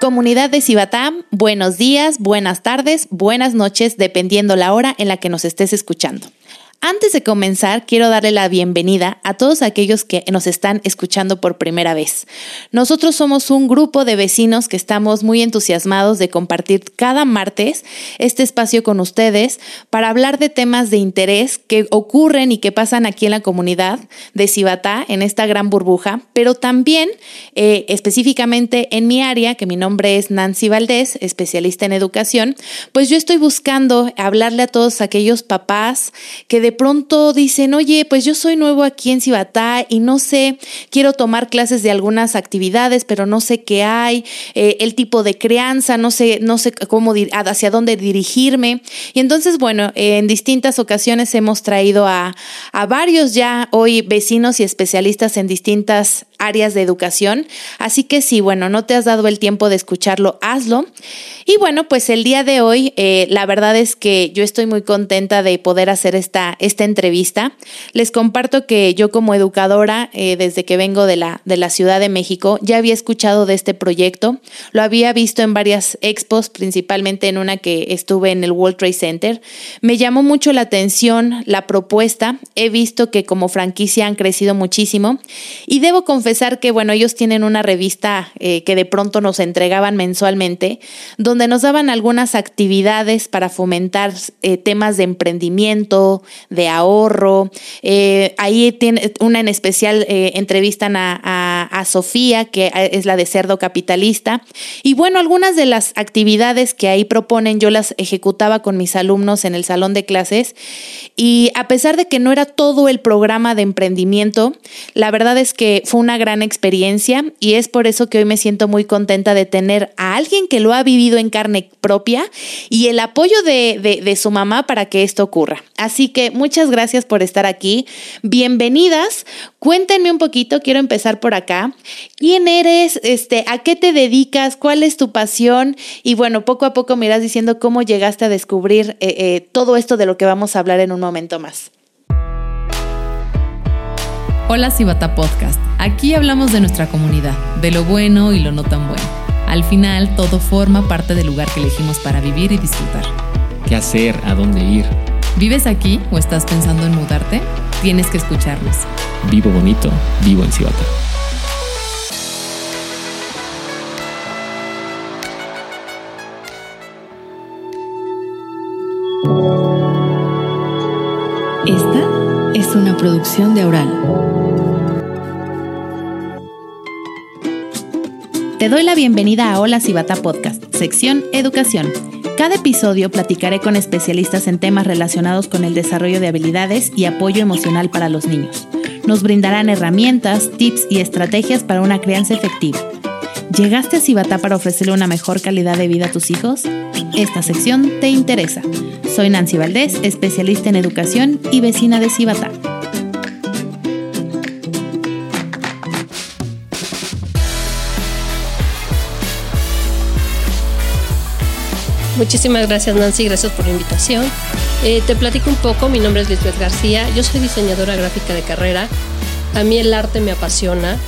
Comunidad de Cibatam, buenos días, buenas tardes, buenas noches, dependiendo la hora en la que nos estés escuchando. Antes de comenzar, quiero darle la bienvenida a todos aquellos que nos están escuchando por primera vez. Nosotros somos un grupo de vecinos que estamos muy entusiasmados de compartir cada martes este espacio con ustedes para hablar de temas de interés que ocurren y que pasan aquí en la comunidad de Cibatá, en esta gran burbuja, pero también eh, específicamente en mi área, que mi nombre es Nancy Valdés, especialista en educación, pues yo estoy buscando hablarle a todos aquellos papás que de pronto dicen, oye, pues yo soy nuevo aquí en Cibatá y no sé, quiero tomar clases de algunas actividades, pero no sé qué hay, eh, el tipo de crianza, no sé, no sé cómo, hacia dónde dirigirme. Y entonces, bueno, en distintas ocasiones hemos traído a, a varios ya hoy vecinos y especialistas en distintas áreas de educación. Así que sí, bueno, no te has dado el tiempo de escucharlo, hazlo. Y bueno, pues el día de hoy, eh, la verdad es que yo estoy muy contenta de poder hacer esta, esta entrevista. Les comparto que yo como educadora, eh, desde que vengo de la, de la Ciudad de México, ya había escuchado de este proyecto. Lo había visto en varias expos, principalmente en una que estuve en el World Trade Center. Me llamó mucho la atención la propuesta. He visto que como franquicia han crecido muchísimo y debo confesar que, bueno, ellos tienen una revista eh, que de pronto nos entregaban mensualmente, donde nos daban algunas actividades para fomentar eh, temas de emprendimiento, de ahorro. Eh, ahí tiene una en especial entrevistan a, Sofía, que es la de Cerdo Capitalista. Y bueno, algunas de las actividades que ahí proponen yo las ejecutaba con mis alumnos en el salón de clases. Y a pesar de que no era todo el programa de emprendimiento, la verdad es que fue una gran experiencia y es por eso que hoy me siento muy contenta de tener a alguien que lo ha vivido en carne propia y el apoyo de, su mamá para que esto ocurra. Así que muchas gracias por estar aquí. Bienvenidas. Cuéntenme un poquito, quiero empezar por acá. ¿Quién eres? Este, ¿A qué te dedicas? ¿Cuál es tu pasión? Y bueno, poco a poco me irás diciendo cómo llegaste a descubrir eh, eh, todo esto de lo que vamos a hablar en un momento más. Hola Cibata Podcast. Aquí hablamos de nuestra comunidad, de lo bueno y lo no tan bueno al final, todo forma parte del lugar que elegimos para vivir y disfrutar. ¿Qué hacer? ¿A dónde ir? ¿Vives aquí o estás pensando en mudarte? Tienes que escucharnos. Vivo bonito, vivo en Cibata. Esta es una producción de Aural. Te doy la bienvenida a Hola Cibata Podcast, sección Educación. Cada episodio platicaré con especialistas en temas relacionados con el desarrollo de habilidades y apoyo emocional para los niños. Nos brindarán herramientas, tips y estrategias para una crianza efectiva. ¿Llegaste a Cibata para ofrecerle una mejor calidad de vida a tus hijos? Esta sección te interesa. Soy Nancy Valdés, especialista en educación y vecina de Cibata. Muchísimas gracias Nancy, gracias por la invitación. Eh, te platico un poco, mi nombre es Lisbeth García, yo soy diseñadora gráfica de carrera. A mí el arte me apasiona,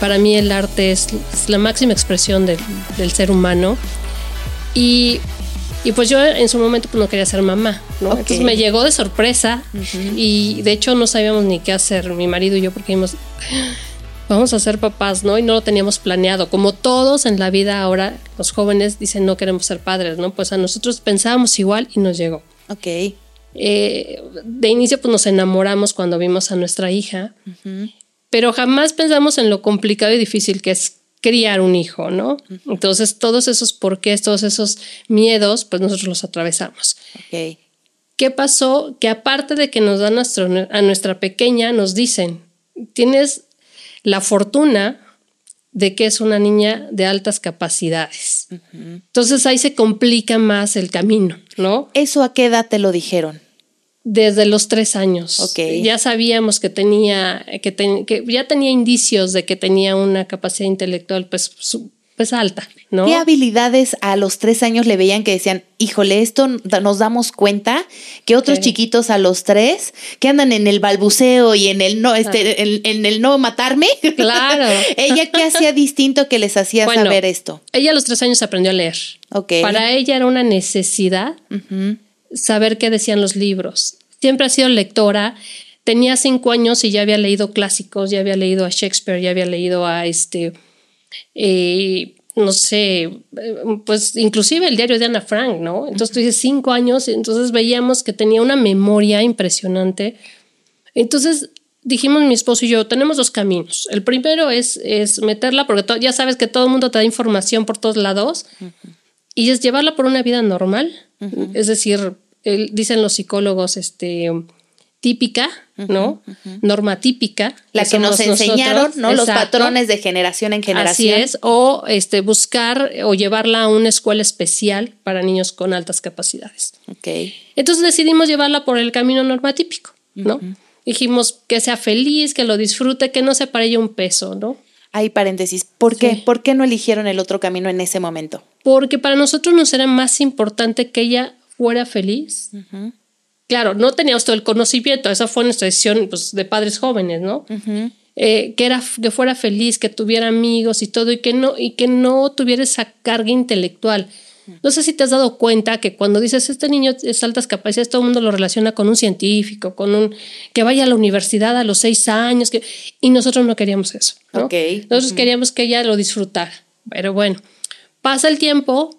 para mí el arte es, la máxima expresión del ser humano y, y, pues yo en su momento pues no quería ser mamá, ¿no? Entonces me llegó de sorpresa y de hecho no sabíamos ni qué hacer mi marido y yo porque dijimos vamos a ser papás, ¿no? Y no lo teníamos planeado. Como todos en la vida ahora, los jóvenes dicen no queremos ser padres, ¿no? Pues a nosotros pensábamos igual y nos llegó. Ok. Eh, de inicio pues nos enamoramos cuando vimos a nuestra hija, pero jamás pensamos en lo complicado y difícil que es criar un hijo, ¿no? Entonces todos esos porqués, todos esos miedos, pues nosotros los atravesamos. ¿Qué pasó? Que aparte de que nos dan a nuestra pequeña, nos dicen, tienes la fortuna de que es una niña de altas capacidades. Entonces ahí se complica más el camino, ¿no? ¿Eso a qué edad te lo dijeron? Desde los tres años. Ok. Ya sabíamos que tenía, que, ya tenía indicios de que tenía una capacidad intelectual pues pues alta, ¿no? ¿Qué habilidades a los tres años le veían que decían, híjole, esto nos damos cuenta que otros chiquitos a los tres que andan en el balbuceo y en el no, este, en, en el no matarme? Claro. ¿Ella qué hacía distinto que les hacía Bueno, saber esto? Ella a los tres años aprendió a leer. Ok. Para ella era una necesidad saber qué decían los libros. Siempre ha sido lectora. Tenía cinco años y ya había leído clásicos, ya había leído a Shakespeare, ya había leído a este, eh, no sé, pues inclusive el diario de Ana Frank, ¿no? Entonces tú dices cinco años, entonces veíamos que tenía una memoria impresionante. Entonces dijimos mi esposo y yo, tenemos dos caminos. El primero es, es meterla, porque ya sabes que todo el mundo te da información por todos lados, y es llevarla por una vida normal, es decir, el- dicen los psicólogos, este típica, ¿no? Norma típica. La que nos enseñaron, nosotros. ¿no? Los patrones de generación en generación. Así es, o este, buscar o llevarla a una escuela especial para niños con altas capacidades. Ok. Entonces decidimos llevarla por el camino normatípico, ¿no? Dijimos que sea feliz, que lo disfrute, que no se para ella un peso, ¿no? Hay paréntesis. ¿Por qué? ¿Por qué no eligieron el otro camino en ese momento? Porque para nosotros nos era más importante que ella fuera feliz. Claro, no teníamos todo el conocimiento, esa fue nuestra decisión pues, de padres jóvenes, ¿no? Eh, que, era, que fuera feliz, que tuviera amigos y todo, y que no, y que no tuviera esa carga intelectual. No sé si te has dado cuenta que cuando dices este niño es altas capacidades, todo el mundo lo relaciona con un científico, con un que vaya a la universidad a los seis años, que, y nosotros no queríamos eso. ¿no? Ok. Nosotros queríamos que ella lo disfrutara. Pero bueno, pasa el tiempo,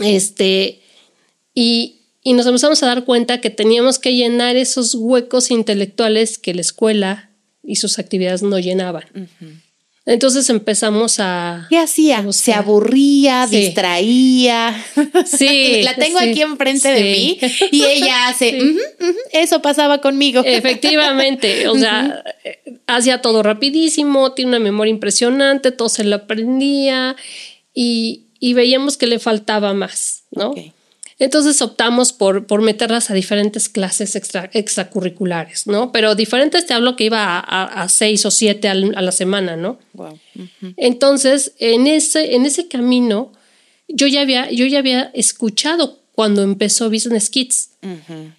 este, y, y nos empezamos a dar cuenta que teníamos que llenar esos huecos intelectuales que la escuela y sus actividades no llenaban. Entonces empezamos a... ¿Qué hacía? a Se aburría, Sí. distraía. Sí, La tengo sí, aquí enfrente de mí y ella hace, Sí. "Ujú, ujú, eso pasaba conmigo. Efectivamente, o sea, eh, hacía todo rapidísimo, tiene una memoria impresionante, todo se lo aprendía y, y veíamos que le faltaba más, ¿no? Ok. Entonces optamos por, por meterlas a diferentes clases extra- extracurriculares, ¿no? Pero diferentes te hablo que iba a, a- a seis o siete al- a la semana, ¿no? Wow. Ujú. Entonces, en ese, en ese camino, yo ya había, yo ya había escuchado cuando empezó Business Kids. Ujú.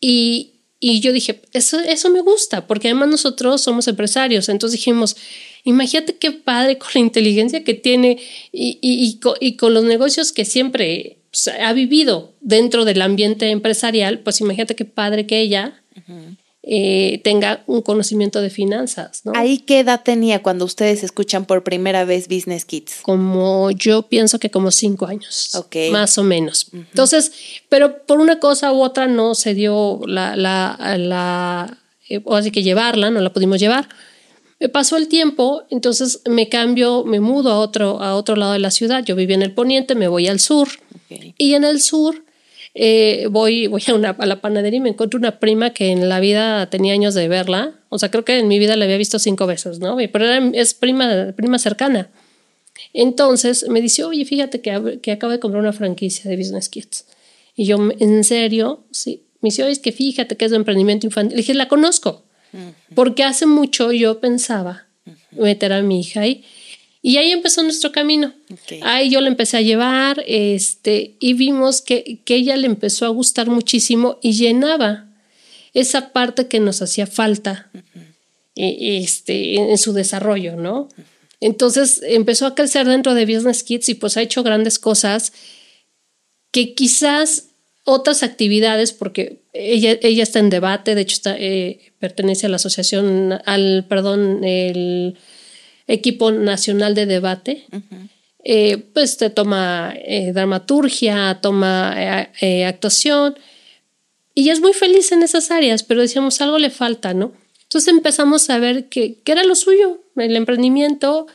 Y, y yo dije, eso, eso me gusta, porque además nosotros somos empresarios. Entonces dijimos, imagínate qué padre con la inteligencia que tiene y, y, y, co- y con los negocios que siempre pues, ha vivido dentro del ambiente empresarial, pues imagínate qué padre que ella eh, tenga un conocimiento de finanzas, ¿no? ¿Ahí qué edad tenía cuando ustedes escuchan por primera vez Business Kids? como yo pienso que como cinco años, Ok. más o menos. Entonces, pero por una cosa u otra no se dio la, la, la eh, o así que llevarla, no la pudimos llevar. Me pasó el tiempo, entonces me cambio, me mudo a otro, a otro lado de la ciudad. Yo vivía en el poniente, me voy al sur. Y en el sur eh, voy, voy a, una, a la panadería y me encuentro una prima que en la vida tenía años de verla. O sea, creo que en mi vida la había visto cinco veces, ¿no? Pero era- es prima, prima cercana. Entonces me dice, oye, fíjate que, que acabo de comprar una franquicia de Business Kids. Y yo, ¿en serio? Sí. Me dice, oye, es que fíjate que es de emprendimiento infantil. Le dije, la conozco. Porque hace mucho yo pensaba meter a mi hija ahí. Y ahí empezó nuestro camino. Ahí yo la empecé a llevar este, y vimos que, que ella le empezó a gustar muchísimo y llenaba esa parte que nos hacía falta y, este, en, en su desarrollo, ¿no? Entonces empezó a crecer dentro de Business Kids y pues ha hecho grandes cosas que quizás otras actividades, porque ella, ella está en debate, de hecho está, eh, pertenece a la asociación, al, perdón, el equipo nacional de debate, eh, pues te toma eh, dramaturgia, toma actuación, y es muy feliz en esas áreas, pero decíamos algo le falta, ¿no? Entonces empezamos a ver que, que era lo suyo, el emprendimiento,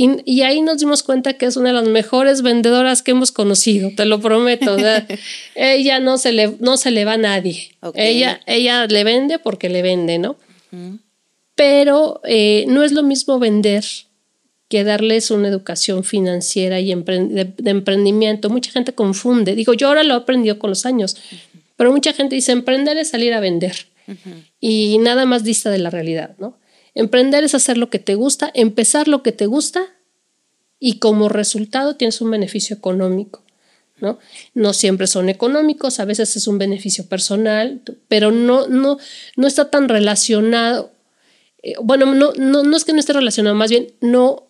y, y ahí nos dimos cuenta que es una de las mejores vendedoras que hemos conocido, te lo prometo. o sea, ella no se, le, no se le va a nadie. Ok. Ella, ella le vende porque le vende, ¿no? Pero eh, no es lo mismo vender que darles una educación financiera y empre- de, de emprendimiento. Mucha gente confunde. Digo, yo ahora lo he aprendido con los años, pero mucha gente dice, emprender es salir a vender. Y nada más dista de la realidad, ¿no? Emprender es hacer lo que te gusta, empezar lo que te gusta y como resultado tienes un beneficio económico. ¿no? No siempre son económicos, a veces es un beneficio personal, pero no, no, no está tan relacionado. eh, bueno, no, no, no es que no esté relacionado, más bien no,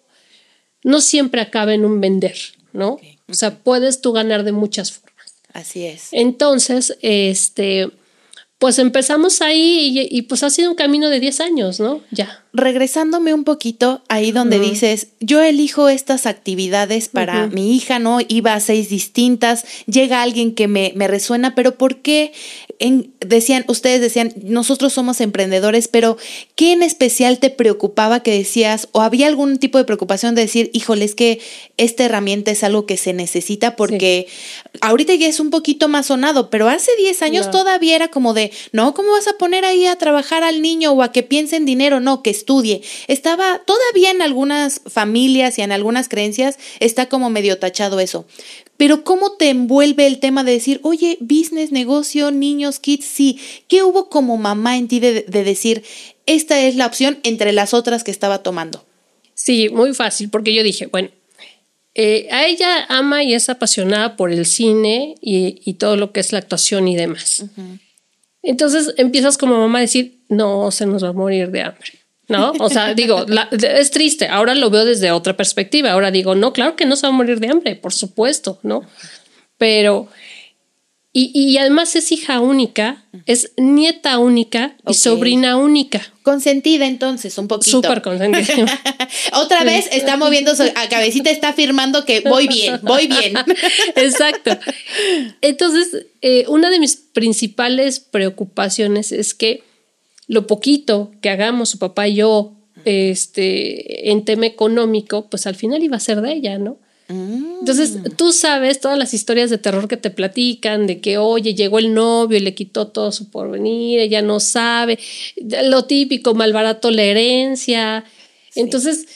no siempre acaba en un vender, ¿no? O sea, puedes tú ganar de muchas formas. Así es. Entonces, este, pues empezamos ahí y, pues ha sido un camino de 10 años, ¿no? Ya. Regresándome un poquito ahí donde dices, yo elijo estas actividades para mi hija, ¿no? Iba a seis distintas, llega alguien que me, me resuena, pero ¿por qué? En- decían, ustedes decían, nosotros somos emprendedores, pero ¿qué en especial te preocupaba que decías, o había algún tipo de preocupación de decir, híjole, es que esta herramienta es algo que se necesita porque ahorita ya es un poquito más sonado, pero hace 10 años No. todavía era como de, no, ¿cómo vas a poner ahí a trabajar al niño o a que piense en dinero? No, que estudie. Estaba todavía en algunas familias y en algunas creencias está como medio tachado eso. Pero ¿cómo te envuelve el tema de decir, oye, business, negocio, niños, kids? Sí. ¿Qué hubo como mamá en ti de, de decir, esta es la opción entre las otras que estaba tomando? Sí, muy fácil, porque yo dije, bueno, eh, a ella ama y es apasionada por el cine y, y todo lo que es la actuación y demás. Entonces empiezas como mamá a decir, no, se nos va a morir de hambre. ¿No? O sea, digo, la- es triste. Ahora lo veo desde otra perspectiva. Ahora digo, no, claro que no se va a morir de hambre, por supuesto, ¿no? Pero, y, y además es hija única, es nieta única y sobrina única. Consentida entonces, un poquito. Súper consentida. Otra vez está moviendo su a cabecita, está afirmando que voy bien, voy bien. Exacto. Entonces, eh, una de mis principales preocupaciones es que lo poquito que hagamos su papá y yo este, en tema económico, pues al final iba a ser de ella, ¿no? Entonces, tú sabes todas las historias de terror que te platican, de que, oye, llegó el novio y le quitó todo su porvenir, ella no sabe, lo típico, malbarato la herencia. Entonces,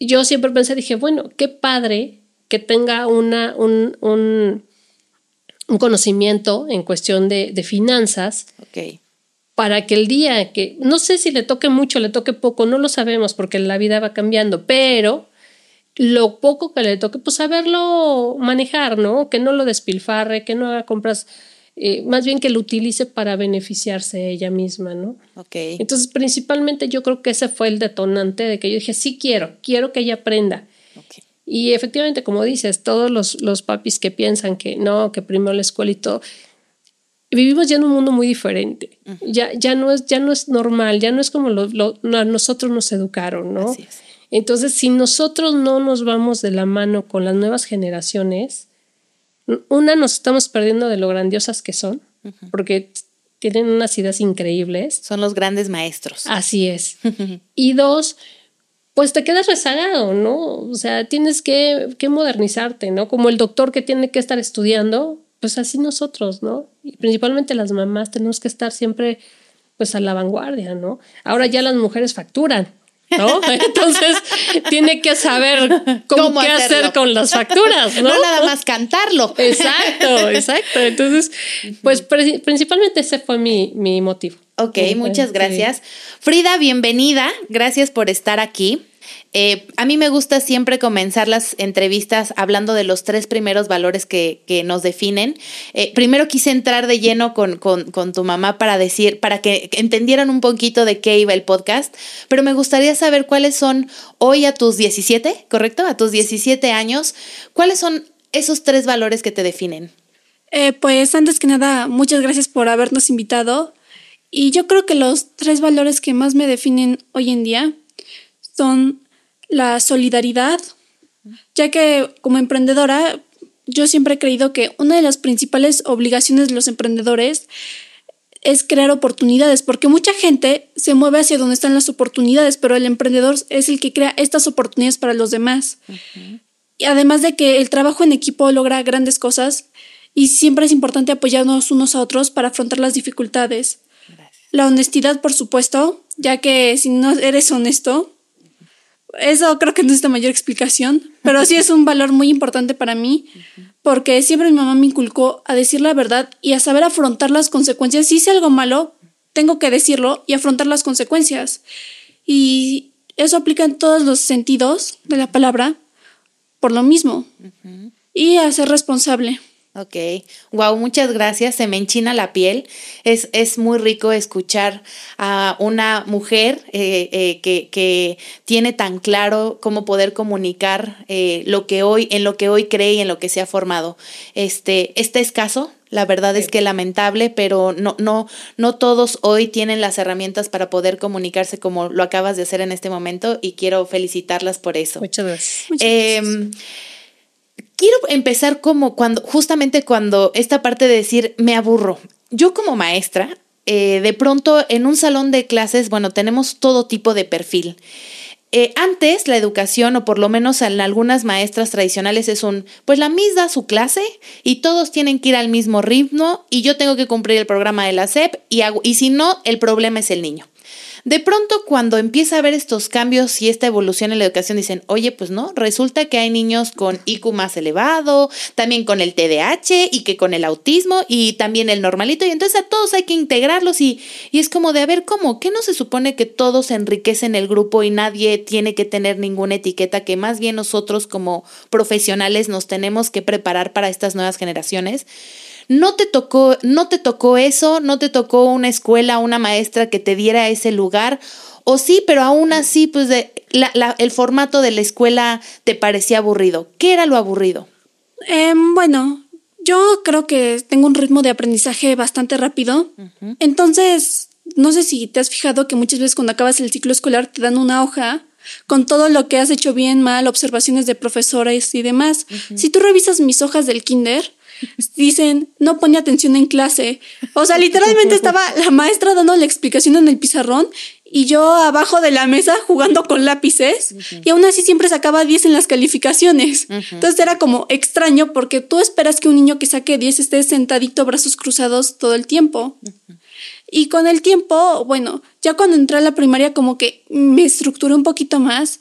yo siempre pensé, dije, bueno, qué padre que tenga una, un, un, un conocimiento en cuestión de, de finanzas Ok. Para que el día que, no sé si le toque mucho, le toque poco, no lo sabemos porque la vida va cambiando, pero lo poco que le toque, pues saberlo manejar, ¿no? Que no lo despilfarre, que no haga compras, eh, más bien que lo utilice para beneficiarse ella misma, ¿no? Ok. Entonces, principalmente yo creo que ese fue el detonante de que yo dije, sí quiero, quiero que ella aprenda. ok. Y efectivamente, como dices, todos los, los papis que piensan que no, que primero la escuela y todo, vivimos ya en un mundo muy diferente. ya, ya, no es, ya no es normal, ya no es como lo, lo- no, a nosotros nos educaron, ¿no? Así es. Entonces, si nosotros no nos vamos de la mano con las nuevas generaciones, una, nos estamos perdiendo de lo grandiosas que son, porque tienen unas ideas increíbles. Son los grandes maestros. Así es. Y dos, pues te quedas rezagado, ¿no? O sea, tienes que, que modernizarte, ¿no? Como el doctor que tiene que estar estudiando, pues así nosotros, ¿no? Y principalmente las mamás tenemos que estar siempre, pues a la vanguardia, ¿no? Ahora ya las mujeres facturan. ¿No? Entonces tiene que saber cómo, ¿Cómo qué hacerlo? hacer con las facturas, ¿no? No nada más cantarlo. Exacto, exacto. Entonces, pues pri- principalmente ese fue mi, mi motivo. Ok, muchas sí. gracias. Frida, bienvenida. Gracias por estar aquí. Eh, a mí me gusta siempre comenzar las entrevistas hablando de los tres primeros valores que, que nos definen. Eh, primero quise entrar de lleno con, con, con tu mamá para decir, para que entendieran un poquito de qué iba el podcast, pero me gustaría saber cuáles son hoy a tus 17, ¿correcto? A tus 17 años, ¿cuáles son esos tres valores que te definen? Eh, pues antes que nada, muchas gracias por habernos invitado. Y yo creo que los tres valores que más me definen hoy en día son la solidaridad, ya que como emprendedora yo siempre he creído que una de las principales obligaciones de los emprendedores es crear oportunidades, porque mucha gente se mueve hacia donde están las oportunidades, pero el emprendedor es el que crea estas oportunidades para los demás. Y además de que el trabajo en equipo logra grandes cosas y siempre es importante apoyarnos unos a otros para afrontar las dificultades. La honestidad, por supuesto, ya que si no eres honesto, eso creo que no es la mayor explicación, pero sí es un valor muy importante para mí, porque siempre mi mamá me inculcó a decir la verdad y a saber afrontar las consecuencias. Si hice algo malo, tengo que decirlo y afrontar las consecuencias. Y eso aplica en todos los sentidos de la palabra, por lo mismo y a ser responsable. Ok, wow, muchas gracias. Se me enchina la piel. Es, es muy rico escuchar a una mujer eh, eh, que, que, tiene tan claro cómo poder comunicar eh, lo que hoy, en lo que hoy cree y en lo que se ha formado. Este, este escaso, la verdad es que lamentable, pero no, no, no todos hoy tienen las herramientas para poder comunicarse como lo acabas de hacer en este momento y quiero felicitarlas por eso. Muchas gracias. Muchas Em, gracias. Quiero empezar como cuando, justamente cuando esta parte de decir me aburro. Yo como maestra, eh, de pronto en un salón de clases, bueno, tenemos todo tipo de perfil. Eh, antes la educación, o por lo menos en algunas maestras tradicionales, es un, pues la Miss da su clase y todos tienen que ir al mismo ritmo y yo tengo que cumplir el programa de la SEP y, hago, y si no, el problema es el niño. De pronto, cuando empieza a haber estos cambios y esta evolución en la educación, dicen, oye, pues no, resulta que hay niños con IQ más elevado, también con el TDAH y que con el autismo y también el normalito, y entonces a todos hay que integrarlos y, y es como de, a ver, ¿cómo? ¿Qué no se supone que todos enriquecen el grupo y nadie tiene que tener ninguna etiqueta, que más bien nosotros como profesionales nos tenemos que preparar para estas nuevas generaciones? No te tocó, no te tocó eso, no te tocó una escuela, una maestra que te diera ese lugar, o sí, pero aún así, pues de, la, la, el formato de la escuela te parecía aburrido. ¿Qué era lo aburrido? Eh, bueno, yo creo que tengo un ritmo de aprendizaje bastante rápido. Uh -huh. Entonces, no sé si te has fijado que muchas veces cuando acabas el ciclo escolar te dan una hoja con todo lo que has hecho bien, mal, observaciones de profesores y demás. Uh -huh. Si tú revisas mis hojas del kinder, dicen, no pone atención en clase. O sea, literalmente estaba la maestra dando la explicación en el pizarrón y yo abajo de la mesa jugando con lápices uh -huh. y aún así siempre sacaba 10 en las calificaciones. Uh -huh. Entonces era como extraño porque tú esperas que un niño que saque 10 esté sentadito, brazos cruzados todo el tiempo. Uh -huh. Y con el tiempo, bueno, ya cuando entré a la primaria como que me estructuré un poquito más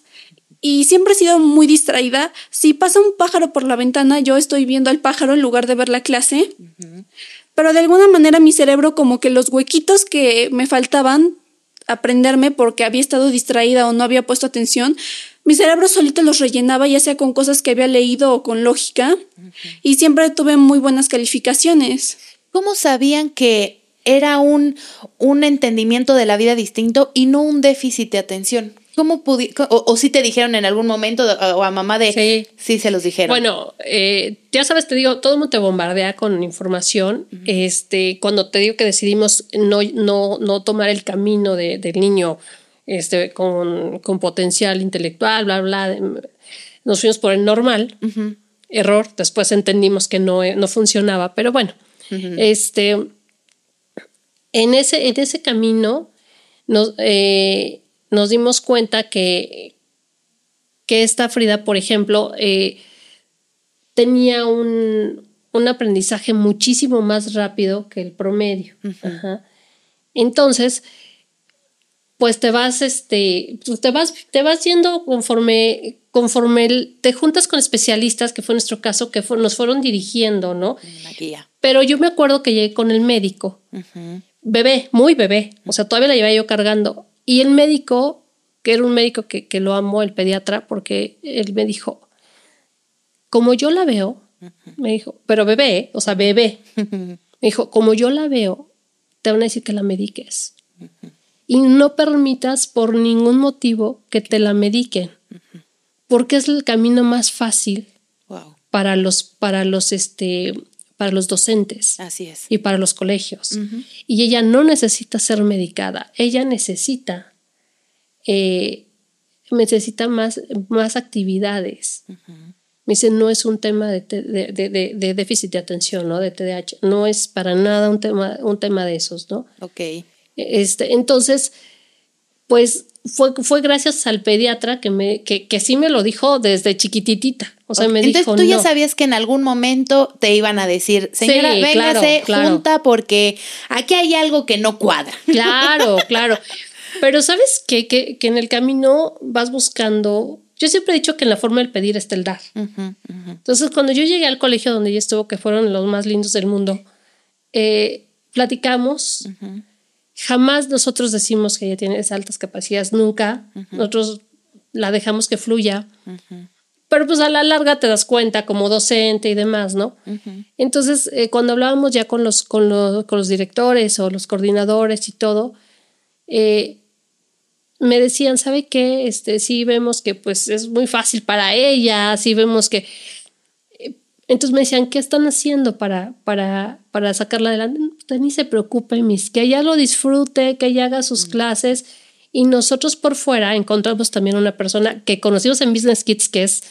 y siempre he sido muy distraída. Si pasa un pájaro por la ventana, yo estoy viendo al pájaro en lugar de ver la clase. Uh -huh. Pero de alguna manera mi cerebro como que los huequitos que me faltaban aprenderme porque había estado distraída o no había puesto atención, mi cerebro solito los rellenaba ya sea con cosas que había leído o con lógica uh -huh. y siempre tuve muy buenas calificaciones. ¿Cómo sabían que era un, un entendimiento de la vida distinto y no un déficit de atención? ¿Cómo pudieron, o, o si te dijeron en algún momento, o a mamá de, sí, sí se los dijeron? Bueno, eh, ya sabes, te digo, todo el mundo te bombardea con información. Uh -huh. Este, cuando te digo que decidimos no, no, no tomar el camino de, del niño este, con, con potencial intelectual, bla, bla, nos fuimos por el normal, uh -huh. error, después entendimos que no, no funcionaba, pero bueno, uh -huh. este, en ese, en ese camino nos... Eh, nos dimos cuenta que, que esta Frida, por ejemplo, eh, tenía un, un, aprendizaje muchísimo más rápido que el promedio. Uh -huh. Ajá. Entonces, pues te vas, este, pues te vas, te vas yendo conforme, conforme el, te juntas con especialistas, que fue nuestro caso, que fue, nos fueron dirigiendo, ¿no? Guía. Pero yo me acuerdo que llegué con el médico, uh -huh. bebé, muy bebé, o sea, todavía la llevaba yo cargando y el médico, que era un médico que, que, lo amó, el pediatra, porque él me dijo, como yo la veo, me dijo, pero bebé, o sea, bebé, me dijo, como yo la veo, te van a decir que la mediques. Y no permitas por ningún motivo que te la mediquen, porque es el camino más fácil wow. para los, para los, este, para los docentes Así es. y para los colegios. Uh -huh. Y ella no necesita ser medicada, ella necesita, eh, necesita más, más actividades. Uh -huh. Me dice, no es un tema de, de, de, de, déficit de atención, ¿no? De TDAH, no es para nada un tema, un tema de esos, ¿no? Ok. Este, entonces, pues fue, fue gracias al pediatra que, me, que, que sí me lo dijo desde chiquititita. O sea, me Entonces dijo, tú ya no. sabías que en algún momento te iban a decir, señora, Sí, véngase claro, claro. junta porque aquí hay algo que no cuadra. Claro, claro. Pero sabes qué? que, que en el camino vas buscando. Yo siempre he dicho que en la forma del pedir está el dar. Uh -huh, uh -huh. Entonces, cuando yo llegué al colegio donde ella estuvo, que fueron los más lindos del mundo, eh, platicamos. Uh -huh. Jamás nosotros decimos que ella tiene altas capacidades, nunca. Uh -huh. Nosotros la dejamos que fluya. pero pues a la larga te das cuenta como docente y demás, ¿no? Entonces, eh, cuando hablábamos ya con los, con, los, con los directores o los coordinadores y todo, eh, me decían, ¿sabe qué? Este, sí vemos que pues es muy fácil para ella, sí vemos que... Entonces me decían, ¿qué están haciendo para, para, para sacarla adelante? Usted ni se preocupe, mis, que ella lo disfrute, que ella haga sus clases. Y nosotros por fuera encontramos también una persona que conocimos en Business Kids, que es,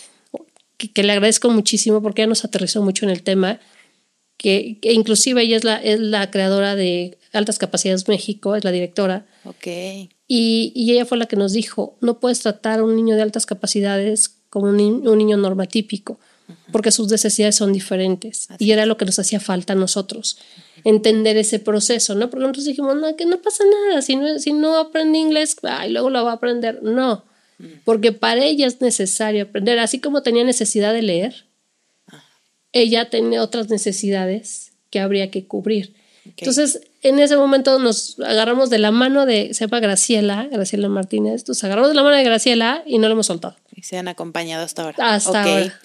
que, que le agradezco muchísimo porque ella nos aterrizó mucho en el tema, que, que inclusive ella es la, es la creadora de Altas Capacidades México, es la directora. Ok. Y, y ella fue la que nos dijo, no puedes tratar a un niño de altas capacidades como un, un niño normatípico, porque sus necesidades son diferentes. y era lo que nos hacía falta a nosotros, entender ese proceso, ¿no? Porque nosotros dijimos, no, que no pasa nada, si no, si no aprende inglés, ay, luego lo va a aprender. No, porque para ella es necesario aprender, así como tenía necesidad de leer, ella tenía otras necesidades que habría que cubrir. Entonces, en ese momento nos agarramos de la mano de, se llama Graciela, Graciela Martínez, nos agarramos de la mano de Graciela y no lo hemos soltado. Y se han acompañado hasta ahora. Hasta Ok. ahora.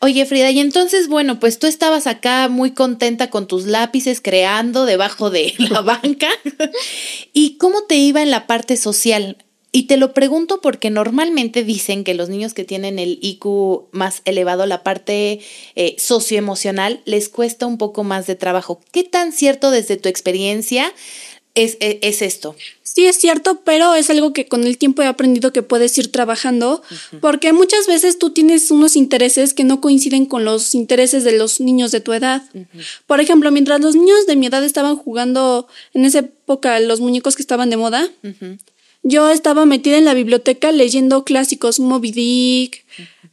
Oye, Frida, y entonces, bueno, pues tú estabas acá muy contenta con tus lápices creando debajo de la banca. ¿Y cómo te iba en la parte social? Y te lo pregunto porque normalmente dicen que los niños que tienen el IQ más elevado, la parte eh, socioemocional, les cuesta un poco más de trabajo. ¿Qué tan cierto desde tu experiencia es, es, es esto? Sí, es cierto, pero es algo que con el tiempo he aprendido que puedes ir trabajando, porque muchas veces tú tienes unos intereses que no coinciden con los intereses de los niños de tu edad. Por ejemplo, mientras los niños de mi edad estaban jugando en esa época los muñecos que estaban de moda, yo estaba metida en la biblioteca leyendo clásicos, Moby Dick,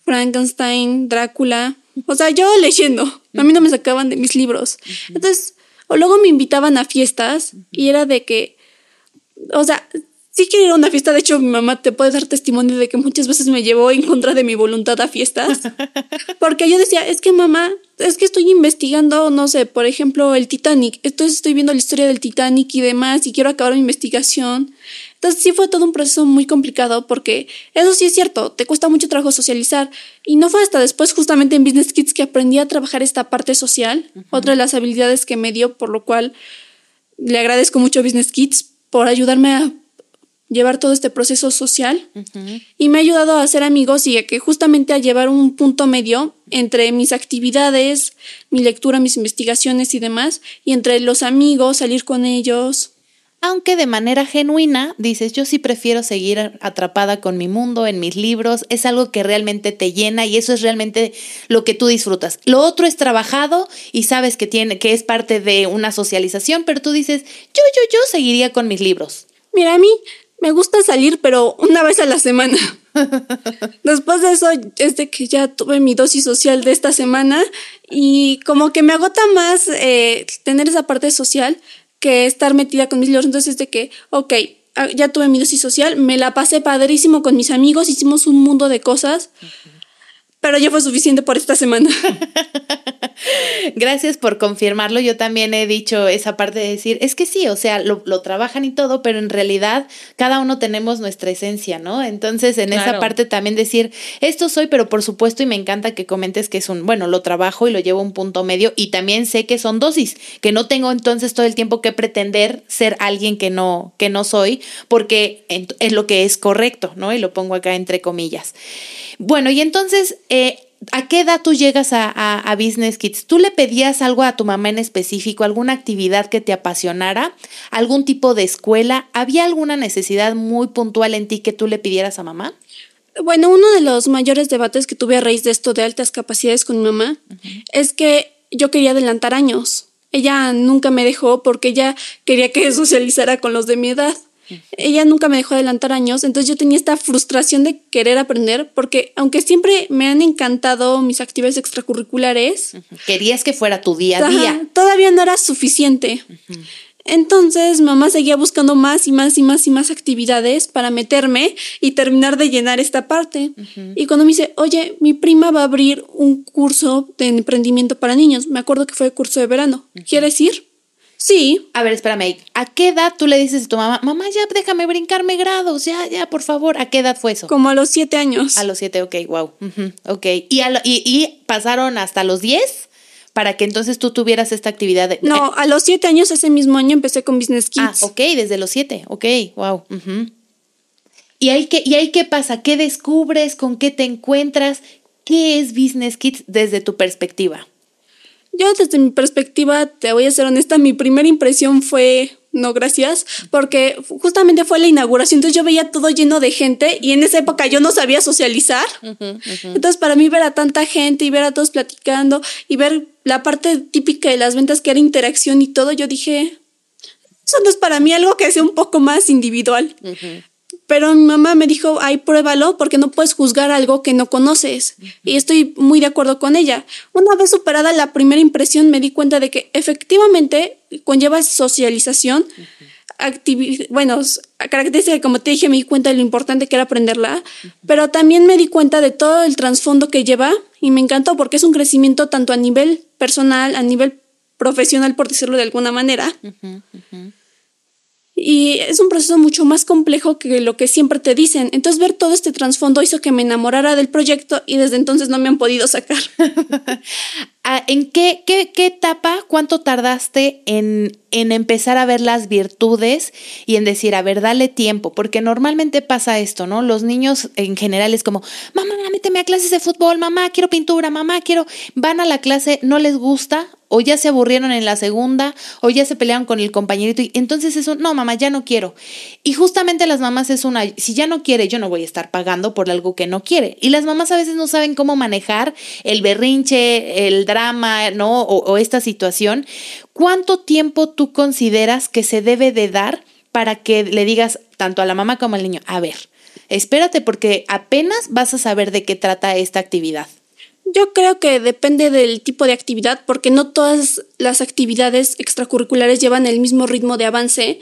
Frankenstein, Drácula. O sea, yo leyendo. A mí no me sacaban de mis libros. Entonces, o luego me invitaban a fiestas y era de que, o sea, sí quería ir a una fiesta. De hecho, mi mamá te puede dar testimonio de que muchas veces me llevó en contra de mi voluntad a fiestas. Porque yo decía, es que mamá, es que estoy investigando, no sé, por ejemplo, el Titanic. Entonces estoy viendo la historia del Titanic y demás y quiero acabar mi investigación. Entonces sí fue todo un proceso muy complicado porque eso sí es cierto, te cuesta mucho trabajo socializar. Y no fue hasta después justamente en Business Kids que aprendí a trabajar esta parte social, otra de las habilidades que me dio, por lo cual le agradezco mucho a Business Kids por ayudarme a llevar todo este proceso social y me ha ayudado a hacer amigos y a que justamente a llevar un punto medio entre mis actividades, mi lectura, mis investigaciones y demás, y entre los amigos, salir con ellos. Aunque de manera genuina dices, yo sí prefiero seguir atrapada con mi mundo, en mis libros, es algo que realmente te llena y eso es realmente lo que tú disfrutas. Lo otro es trabajado y sabes que tiene que es parte de una socialización, pero tú dices, yo yo yo seguiría con mis libros. Mira, a mí me gusta salir, pero una vez a la semana. Después de eso, es de que ya tuve mi dosis social de esta semana y como que me agota más eh, tener esa parte social que estar metida con mis libros. Entonces, de que, ok, ah, ya tuve mi dosis social, me la pasé padrísimo con mis amigos, hicimos un mundo de cosas, pero ya fue suficiente por esta semana. Gracias por confirmarlo. Yo también he dicho esa parte de decir, es que sí, o sea, lo, lo trabajan y todo, pero en realidad cada uno tenemos nuestra esencia, ¿no? Entonces, en esa parte también decir, esto soy, pero por supuesto, y me encanta que comentes que es un, bueno, lo trabajo y lo llevo a un punto medio, y también sé que son dosis, que no tengo entonces todo el tiempo que pretender ser alguien que no, que no soy, porque es lo que es correcto, ¿no? Y lo pongo acá entre comillas. Bueno, y entonces, eh, ¿a qué edad tú llegas a, a- a Business Kids? ¿Tú le pedías algo a tu mamá en específico, alguna actividad que te apasionara, algún tipo de escuela? ¿Había alguna necesidad muy puntual en ti que tú le pidieras a mamá? Bueno, uno de los mayores debates que tuve a raíz de esto de altas capacidades con mi mamá es que yo quería adelantar años. Ella nunca me dejó porque ella quería que socializara con los de mi edad. Ella nunca me dejó adelantar años, entonces yo tenía esta frustración de querer aprender porque aunque siempre me han encantado mis actividades extracurriculares, Querías que fuera tu día a Ajá, día. todavía no era suficiente. Entonces, mamá seguía buscando más y más y más y más actividades para meterme y terminar de llenar esta parte. Y cuando me dice, oye, mi prima va a abrir un curso de emprendimiento para niños, me acuerdo que fue el curso de verano, ¿quieres ir? Sí, A ver, espérame. ¿A qué edad tú le dices a tu mamá, mamá, ya déjame brincarme grados, ya, ya, por favor? ¿A qué edad fue eso? como a los siete años. A los siete, ok, wow. ok. ¿Y, a lo- y, y pasaron hasta los diez para que entonces tú tuvieras esta actividad. De, No, a los siete años, ese mismo año, empecé con Business Ah, Kids. ok, desde los siete, ok, wow. ¿Y, ahí qué, ¿Y ahí qué pasa? ¿Qué descubres? ¿Con qué te encuentras? ¿Qué es Business Kids desde tu perspectiva? Yo desde mi perspectiva, te voy a ser honesta, mi primera impresión fue no gracias, porque justamente fue la inauguración, entonces yo veía todo lleno de gente y en esa época yo no sabía socializar. Entonces para mí ver a tanta gente y ver a todos platicando y ver la parte típica de las ventas que era interacción y todo, yo dije, eso no es para mí algo que sea un poco más individual. Pero mi mamá me dijo, ay, pruébalo porque no puedes juzgar algo que no conoces. Y estoy muy de acuerdo con ella. Una vez superada la primera impresión, me di cuenta de que efectivamente conlleva socialización. bueno, característica como te dije, me di cuenta de lo importante que era aprenderla, pero también me di cuenta de todo el trasfondo que lleva y me encantó porque es un crecimiento tanto a nivel personal, a nivel profesional, por decirlo de alguna manera. Y es un proceso mucho más complejo que lo que siempre te dicen. Entonces ver todo este trasfondo hizo que me enamorara del proyecto y desde entonces no me han podido sacar. Ah, ¿En qué, qué, qué etapa, cuánto tardaste en, en empezar a ver las virtudes y en decir, a ver, dale tiempo? Porque normalmente pasa esto, ¿no? Los niños en general es como, mamá, méteme a clases de fútbol, mamá, quiero pintura, mamá, quiero... Van a la clase, no les gusta, o ya se aburrieron en la segunda, o ya se pelearon con el compañerito, y entonces eso, no, mamá, ya no quiero. Y justamente las mamás es una, si ya no quiere, yo no voy a estar pagando por algo que no quiere. Y las mamás a veces no saben cómo manejar el berrinche, el drama, ¿no? O, o esta situación. ¿Cuánto tiempo tú consideras que se debe de dar para que le digas tanto a la mamá como al niño, a ver, espérate porque apenas vas a saber de qué trata esta actividad? Yo creo que depende del tipo de actividad, porque no todas las actividades extracurriculares llevan el mismo ritmo de avance.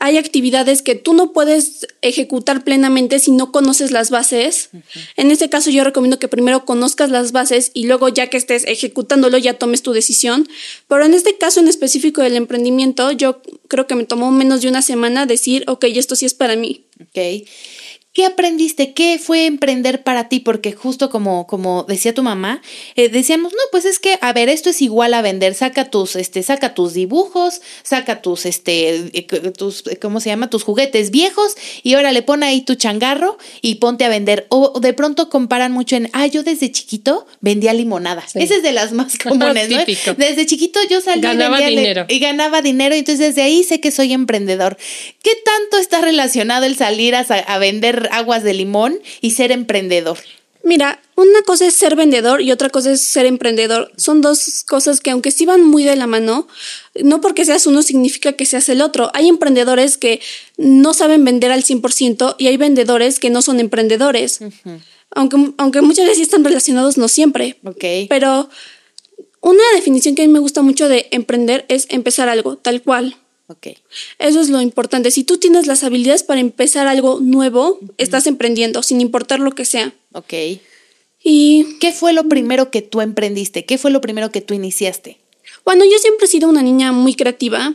Hay actividades que tú no puedes ejecutar plenamente si no conoces las bases. En este caso yo recomiendo que primero conozcas las bases y luego ya que estés ejecutándolo ya tomes tu decisión. Pero en este caso en específico del emprendimiento, yo creo que me tomó menos de una semana decir, ok, esto sí es para mí. ¿ok? ¿Qué aprendiste? ¿Qué fue emprender para ti? Porque justo como, como decía tu mamá, eh, decíamos, no, pues es que, a ver, esto es igual a vender, saca tus, este, saca tus dibujos, saca tus, este, eh, tus, ¿cómo se llama? Tus juguetes viejos y ahora le pone ahí tu changarro y ponte a vender. O de pronto comparan mucho en, ah, yo desde chiquito vendía limonada. Sí. Esa es de las más comunes, ¿no? Desde chiquito yo salí y Ganaba vendía le- dinero. y ganaba dinero, y entonces desde ahí sé que soy emprendedor. ¿Qué tanto está relacionado el salir a, a vender aguas de limón y ser emprendedor? Mira, una cosa es ser vendedor y otra cosa es ser emprendedor. Son dos cosas que aunque sí van muy de la mano, no porque seas uno significa que seas el otro. Hay emprendedores que no saben vender al 100% y hay vendedores que no son emprendedores. aunque, aunque muchas veces están relacionados, no siempre. Ok. Pero una definición que a mí me gusta mucho de emprender es empezar algo, tal cual. Ok. Eso es lo importante. Si tú tienes las habilidades para empezar algo nuevo, estás emprendiendo, sin importar lo que sea. Ok. Y ¿Qué fue lo primero que tú emprendiste? ¿Qué fue lo primero que tú iniciaste? Bueno, yo siempre he sido una niña muy creativa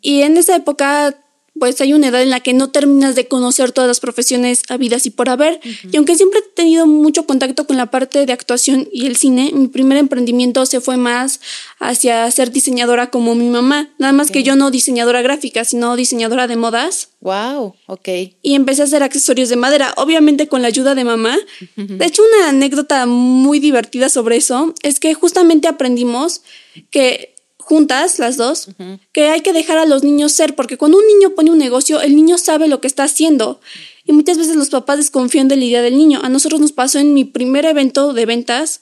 y en esa época pues hay una edad en la que no terminas de conocer todas las profesiones habidas y por haber. Y aunque siempre he tenido mucho contacto con la parte de actuación y el cine, mi primer emprendimiento se fue más hacia ser diseñadora como mi mamá. Nada más que yo no diseñadora gráfica, sino diseñadora de modas. Wow, ok. Y empecé a hacer accesorios de madera, obviamente con la ayuda de mamá. De hecho, una anécdota muy divertida sobre eso es que justamente aprendimos que juntas, las dos, que hay que dejar a los niños ser, porque cuando un niño pone un negocio, el niño sabe lo que está haciendo. Y muchas veces los papás desconfían de la idea del niño. A nosotros nos pasó en mi primer evento de ventas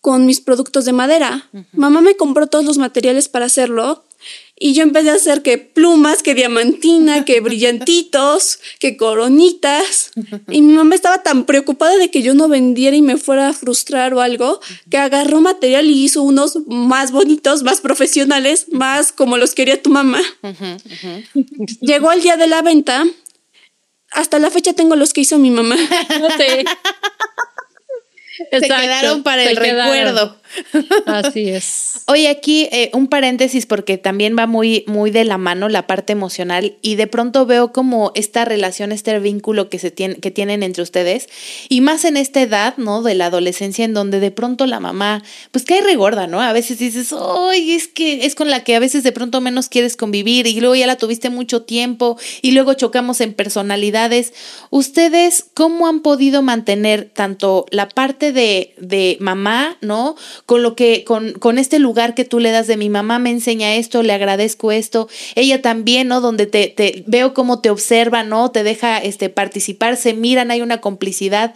con mis productos de madera. Mamá me compró todos los materiales para hacerlo y yo empecé a hacer que plumas, que diamantina, que brillantitos, que coronitas. Y mi mamá estaba tan preocupada de que yo no vendiera y me fuera a frustrar o algo, que agarró material y hizo unos más bonitos, más profesionales, más como los quería tu mamá. Llegó el día de la venta. Hasta la fecha tengo los que hizo mi mamá. No sé. Se quedaron para el recuerdo. Así es. Oye, aquí eh, un paréntesis porque también va muy, muy de la mano la parte emocional y de pronto veo como esta relación, este vínculo que se que tienen entre ustedes y más en esta edad, ¿no? De la adolescencia en donde de pronto la mamá, pues cae regorda, ¿no? A veces dices, ay, es que es con la que a veces de pronto menos quieres convivir y luego ya la tuviste mucho tiempo y luego chocamos en personalidades. ¿Ustedes cómo han podido mantener tanto la parte de, de mamá, ¿no? Con lo que, con, con este lugar que tú le das de mi mamá me enseña esto, le agradezco esto, ella también, ¿no? Donde te, te veo cómo te observa, ¿no? Te deja este, participar, se miran, hay una complicidad.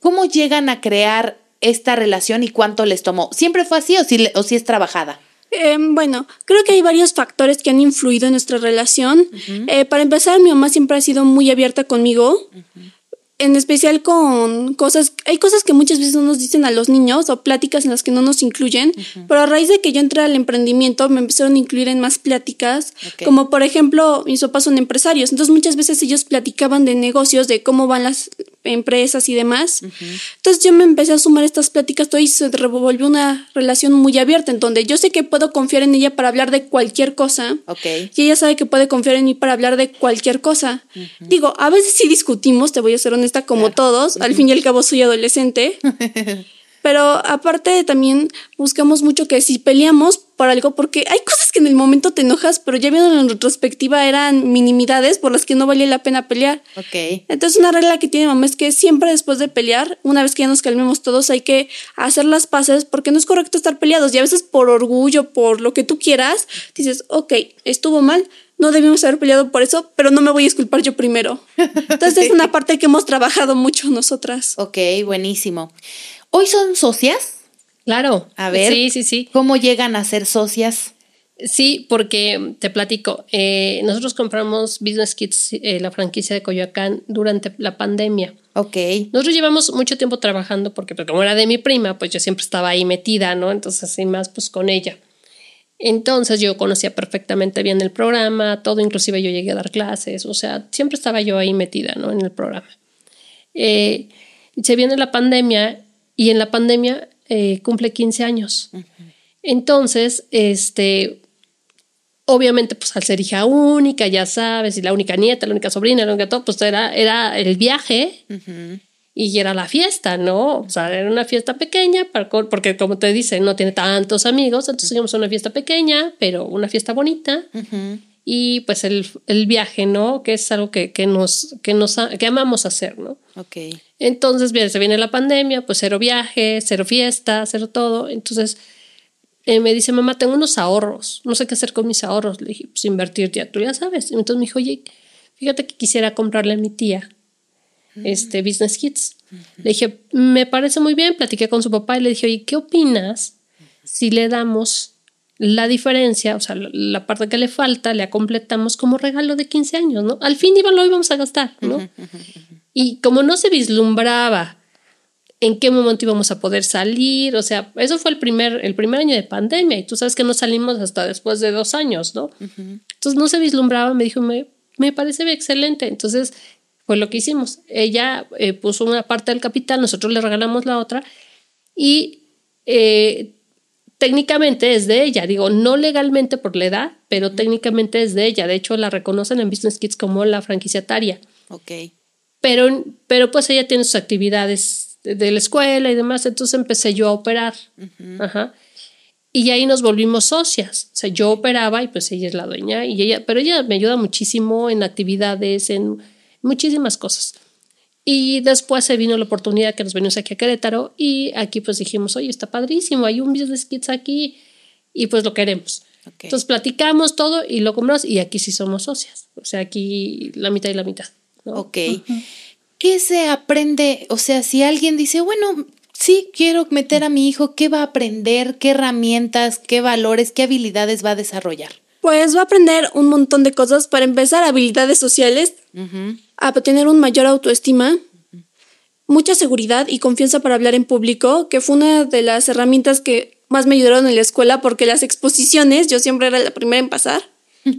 ¿Cómo llegan a crear esta relación y cuánto les tomó? ¿Siempre fue así o si, o si es trabajada? Eh, bueno, creo que hay varios factores que han influido en nuestra relación. eh, para empezar, mi mamá siempre ha sido muy abierta conmigo. En especial con cosas, hay cosas que muchas veces no nos dicen a los niños o pláticas en las que no nos incluyen, pero a raíz de que yo entré al emprendimiento me empezaron a incluir en más pláticas, como por ejemplo mis papás son empresarios, entonces muchas veces ellos platicaban de negocios, de cómo van las empresas y demás. Entonces yo me empecé a sumar estas pláticas, todo y se revolvió una relación muy abierta, en donde yo sé que puedo confiar en ella para hablar de cualquier cosa. Ok. Y ella sabe que puede confiar en mí para hablar de cualquier cosa. Digo, a veces sí discutimos, te voy a ser honesta, como todos. Al fin y al cabo soy adolescente. Pero aparte también buscamos mucho que si peleamos por algo, porque hay cosas que en el momento te enojas, pero ya viendo en retrospectiva eran minimidades por las que no valía la pena pelear. Ok. Entonces una regla que tiene mamá es que siempre después de pelear, una vez que ya nos calmemos todos, hay que hacer las paces porque no es correcto estar peleados y a veces por orgullo, por lo que tú quieras, dices, ok, estuvo mal, no debimos haber peleado por eso, pero no me voy a disculpar yo primero. Entonces es una parte que hemos trabajado mucho nosotras. Ok, buenísimo. ¿Hoy son socias? Claro. A ver. Sí, sí, sí. ¿Cómo llegan a ser socias? Sí, porque te platico, eh, nosotros compramos Business Kids, eh, la franquicia de Coyoacán, durante la pandemia. Ok. Nosotros llevamos mucho tiempo trabajando porque pues, como era de mi prima, pues yo siempre estaba ahí metida, ¿no? Entonces, así más, pues con ella. Entonces yo conocía perfectamente bien el programa, todo, inclusive yo llegué a dar clases, o sea, siempre estaba yo ahí metida, ¿no? En el programa. Eh, se viene la pandemia y en la pandemia eh, cumple 15 años. Entonces, este, obviamente, pues al ser hija única, ya sabes, y la única nieta, la única sobrina, la única todo, pues era, era el viaje y era la fiesta, ¿no? O sea, era una fiesta pequeña, para porque como te dicen, no tiene tantos amigos, entonces íbamos a una fiesta pequeña, pero una fiesta bonita. Y pues el, el viaje, ¿no? Que es algo que, que nos, que nos que amamos hacer, ¿no? Ok. Entonces, bien, se viene la pandemia, pues cero viaje, cero fiesta, cero todo. Entonces, eh, me dice, mamá, tengo unos ahorros, no sé qué hacer con mis ahorros. Le dije, pues invertir ya, tú ya sabes. Entonces me dijo, oye, fíjate que quisiera comprarle a mi tía este Business Kids. Le dije, me parece muy bien, platiqué con su papá y le dije, oye, ¿qué opinas si le damos la diferencia, o sea, la, parte que le falta, la completamos como regalo de 15 años, ¿no? Al fin iba, lo íbamos a gastar, ¿no? Y como no se vislumbraba en qué momento íbamos a poder salir, o sea, eso fue el primer, el primer año de pandemia y tú sabes que no salimos hasta después de dos años, ¿no? Entonces no se vislumbraba, me dijo, me, me parece excelente, entonces fue lo que hicimos. Ella eh, puso una parte del capital, nosotros le regalamos la otra y eh, técnicamente es de ella, digo, no legalmente por la edad, pero técnicamente es de ella. De hecho, la reconocen en Business Kids como la franquiciataria. Ok. Pero, pero pues ella tiene sus actividades de, de la escuela y demás, entonces empecé yo a operar. Ajá. Y ahí nos volvimos socias. O sea, yo operaba y pues ella es la dueña y ella, pero ella me ayuda muchísimo en actividades, en muchísimas cosas. Y después se vino la oportunidad que nos venimos aquí a Querétaro y aquí pues dijimos, oye, está padrísimo, hay un Business Kids aquí y pues lo queremos. Entonces platicamos todo y lo compramos y aquí sí somos socias. O sea, aquí la mitad y la mitad. ¿no? Ok. ¿Qué se aprende? O sea, si alguien dice, bueno, sí, quiero meter a mi hijo, ¿qué va a aprender? ¿Qué herramientas, qué valores, qué habilidades va a desarrollar? Pues va a aprender un montón de cosas. Para empezar, habilidades sociales, a tener un mayor autoestima, mucha seguridad y confianza para hablar en público, que fue una de las herramientas que más me ayudaron en la escuela porque las exposiciones, yo siempre era la primera en pasar.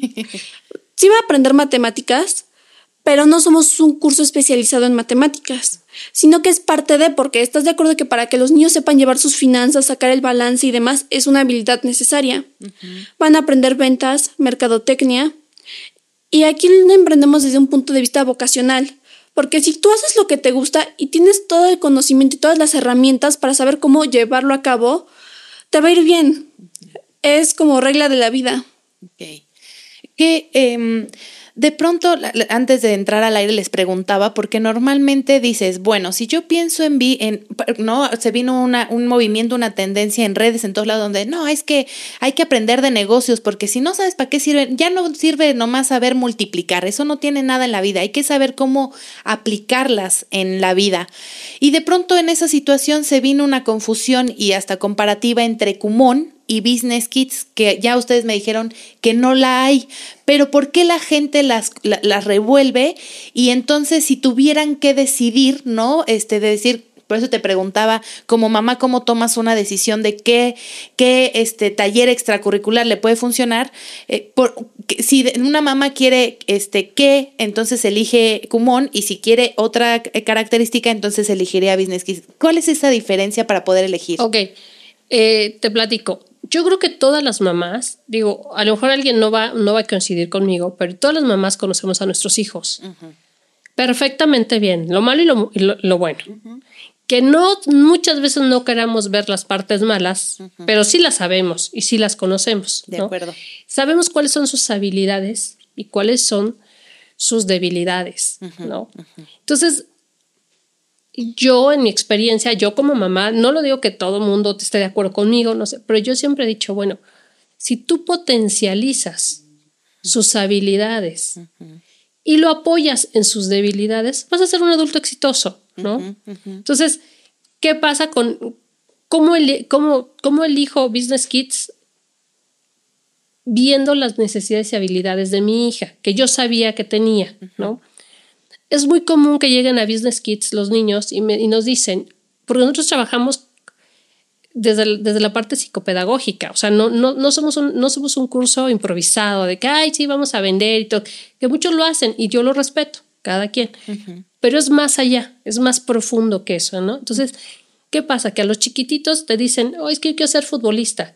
Sí va a aprender matemáticas, pero no somos un curso especializado en matemáticas, sino que es parte de, porque estás de acuerdo que para que los niños sepan llevar sus finanzas, sacar el balance y demás, es una habilidad necesaria. Van a aprender ventas, mercadotecnia, y aquí lo emprendemos desde un punto de vista vocacional, porque si tú haces lo que te gusta y tienes todo el conocimiento y todas las herramientas para saber cómo llevarlo a cabo, te va a ir bien. Es como regla de la vida. Ok. Que em, de pronto, antes de entrar al aire, les preguntaba, porque normalmente dices, bueno, si yo pienso en, en no, se vino una, un movimiento, una tendencia en redes en todos lados donde, no, es que hay que aprender de negocios, porque si no sabes para qué sirve, ya no sirve nomás saber multiplicar, eso no tiene nada en la vida, hay que saber cómo aplicarlas en la vida. Y de pronto en esa situación se vino una confusión y hasta comparativa entre Kumon, y Business Kits, que ya ustedes me dijeron que no la hay, pero ¿por qué la gente las, las revuelve? Y entonces si tuvieran que decidir, ¿no? Este, de decir, por eso te preguntaba, como mamá, ¿cómo tomas una decisión de qué, qué este, taller extracurricular le puede funcionar? Eh, por, si una mamá quiere este, qué, entonces elige Kumon y si quiere otra característica, entonces elegiría Business Kits. ¿Cuál es esa diferencia para poder elegir? Ok, eh, te platico yo creo que todas las mamás, digo, a lo mejor alguien no va, no va a coincidir conmigo, pero todas las mamás conocemos a nuestros hijos perfectamente bien, lo malo y lo, bueno. Que no, muchas veces no queramos ver las partes malas, pero sí las sabemos y sí las conocemos. De acuerdo. Sabemos cuáles son sus habilidades y cuáles son sus debilidades, ¿no? Entonces, yo en mi experiencia, yo como mamá, no lo digo que todo el mundo esté de acuerdo conmigo, no sé, pero yo siempre he dicho, bueno, si tú potencializas sus habilidades y lo apoyas en sus debilidades, vas a ser un adulto exitoso, ¿no? Entonces, ¿qué pasa con cómo, el, cómo, cómo elijo Business Kids? Viendo las necesidades y habilidades de mi hija, que yo sabía que tenía, ¿no? Es muy común que lleguen a Business Kids los niños y, nos dicen, porque nosotros trabajamos desde, desde, la parte psicopedagógica, o sea, no, no, no, somos un, no somos un curso improvisado de que, ay, sí, vamos a vender y todo, que muchos lo hacen y yo lo respeto, cada quien, pero es más allá, es más profundo que eso, ¿no? Entonces, ¿qué pasa? Que a los chiquititos te dicen, oh, es que quiero ser futbolista